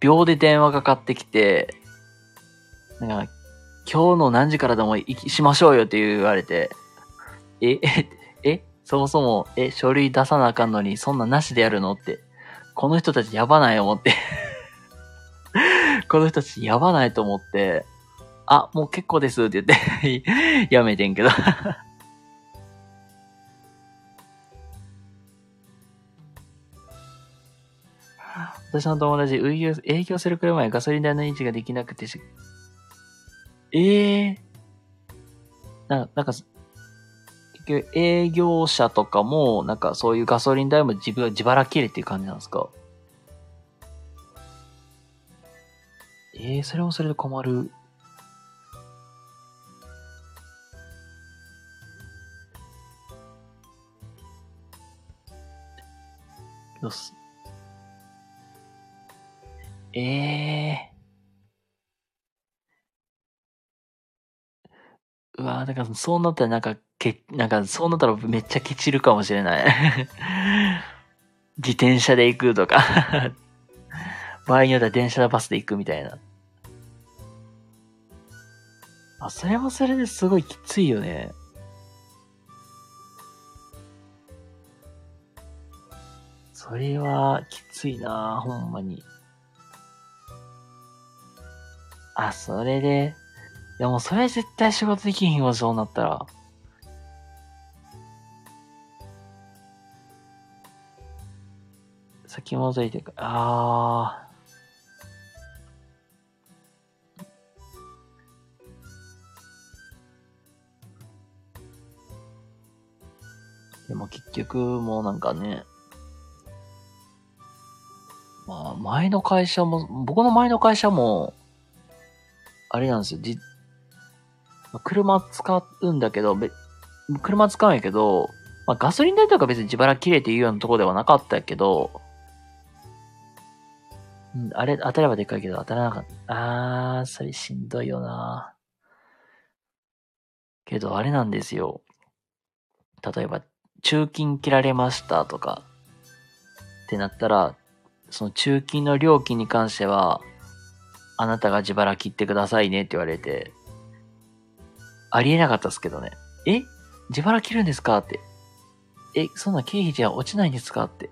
秒で電話かかってきて、なんか今日の何時からでも行きしましょうよって言われて、え、え、え、そもそも、え、書類出さなあかんのに、そんななしでやるのって、この人たちやばない思って。この人たちやばないと思って、あ、もう結構ですって言ってやめてんけど。私の友達、営業、営業する車やガソリン代の維持ができなくてし、ええー、な、なんか、結局営業者とかも、なんかそういうガソリン代も自分は、自腹切れっていう感じなんですか？ええー、それもそれで困る。よす。ええーうわだからそうなったらなんか、け、なんかそうなったらめっちゃケチるかもしれない 自転車で行くとか 場合によっては電車でバスで行くみたいな。あ、それもそれですごいきついよね。それはきついなほんまに。あ、それで、いやもうそれ絶対仕事できひんわ、そうなったら。先戻りてか、あー。でも結局もうなんかね、まあ前の会社も、僕の前の会社も、あれなんですよ、じ、車使うんだけど、べ車使うんやけど、まあ、ガソリン代とか別に自腹切れていうようなとこではなかったけど、うん、あれ、当たればでっかいけど当たらなかった。あー、それしんどいよな。けど、あれなんですよ。例えば、中金切られましたとか、ってなったら、その中金の料金に関しては、あなたが自腹切ってくださいねって言われて、ありえなかったですけどね。え？自腹切るんですかって。え、そんな経費じゃ落ちないんですかって。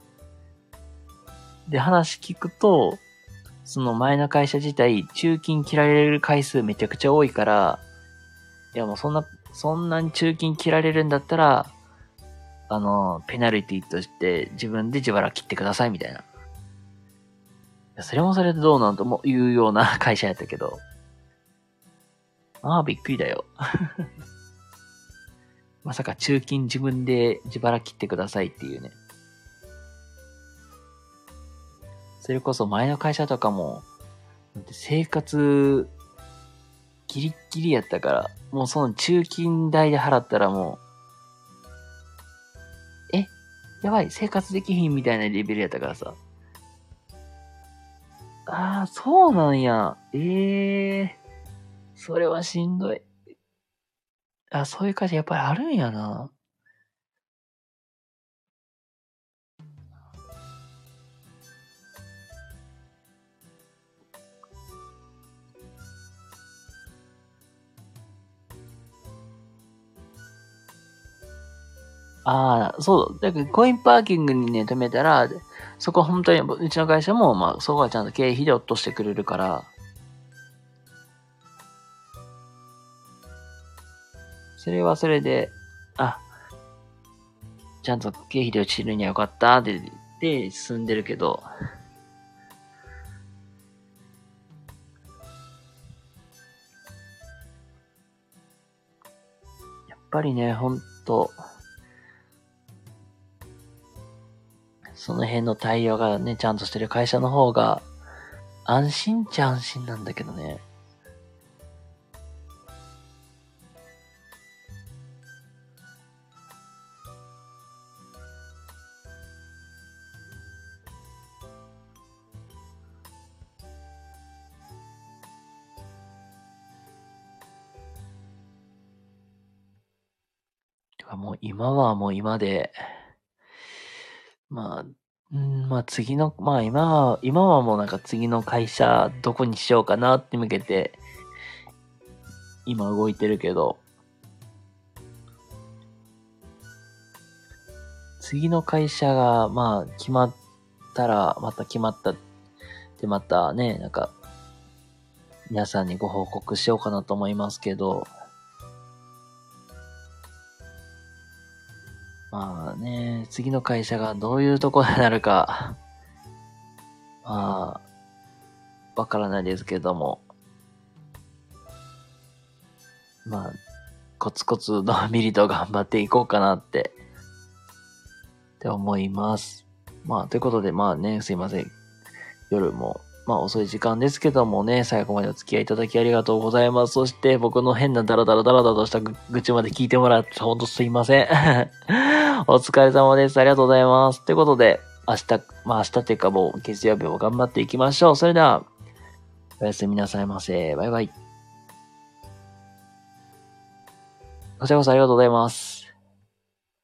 で、話聞くと、その前の会社自体、中金切られる回数めちゃくちゃ多いから、いやもうそんな、そんなに中金切られるんだったら、あの、ペナルティとして自分で自腹切ってくださいみたいな。やそれもそれでどうなんとも言うような 会社やったけど。ああ、びっくりだよ。まさか中金自分で自腹切ってくださいっていうね。それこそ前の会社とかも、生活、ギリッギリやったから、もうその中金代で払ったらもう、え？やばい、生活できひんみたいなレベルやったからさ。ああ、そうなんや。ええー、それはしんどい。あ、そういう会社やっぱりあるんやな。ああ、そう。だからコインパーキングにね、止めたら、そこ本当に、うちの会社も、まあ、そこはちゃんと経費で落としてくれるから、それはそれで、あ、ちゃんと経費で落ちるにはよかったって、で、進んでるけど、やっぱりね、ほんと、その辺の対応がね、ちゃんとしてる会社の方が、安心っちゃ安心なんだけどね。もう今はもう今で、まあ、うん、まあ次の、まあ今は、今はもうなんか次の会社どこにしようかなって向けて、今動いてるけど、次の会社が、まあ決まったら、また決まったってまたね、なんか、皆さんにご報告しようかなと思いますけど、まあね、次の会社がどういうところになるか、まあ、わからないですけども、まあ、コツコツのんびりと頑張っていこうかなって、って思います。まあ、ということで、まあね、すいません。夜もまあ遅い時間ですけどもね、最後までお付き合いいただきありがとうございます。そして僕の変なダラダラダラダラとした愚痴まで聞いてもらってほんとすいません。お疲れ様です。ありがとうございます。ということで、明日、まあ明日っていうかもう月曜日も頑張っていきましょう。それでは、おやすみなさいませ。バイバイ。こちらこそありがとうございます。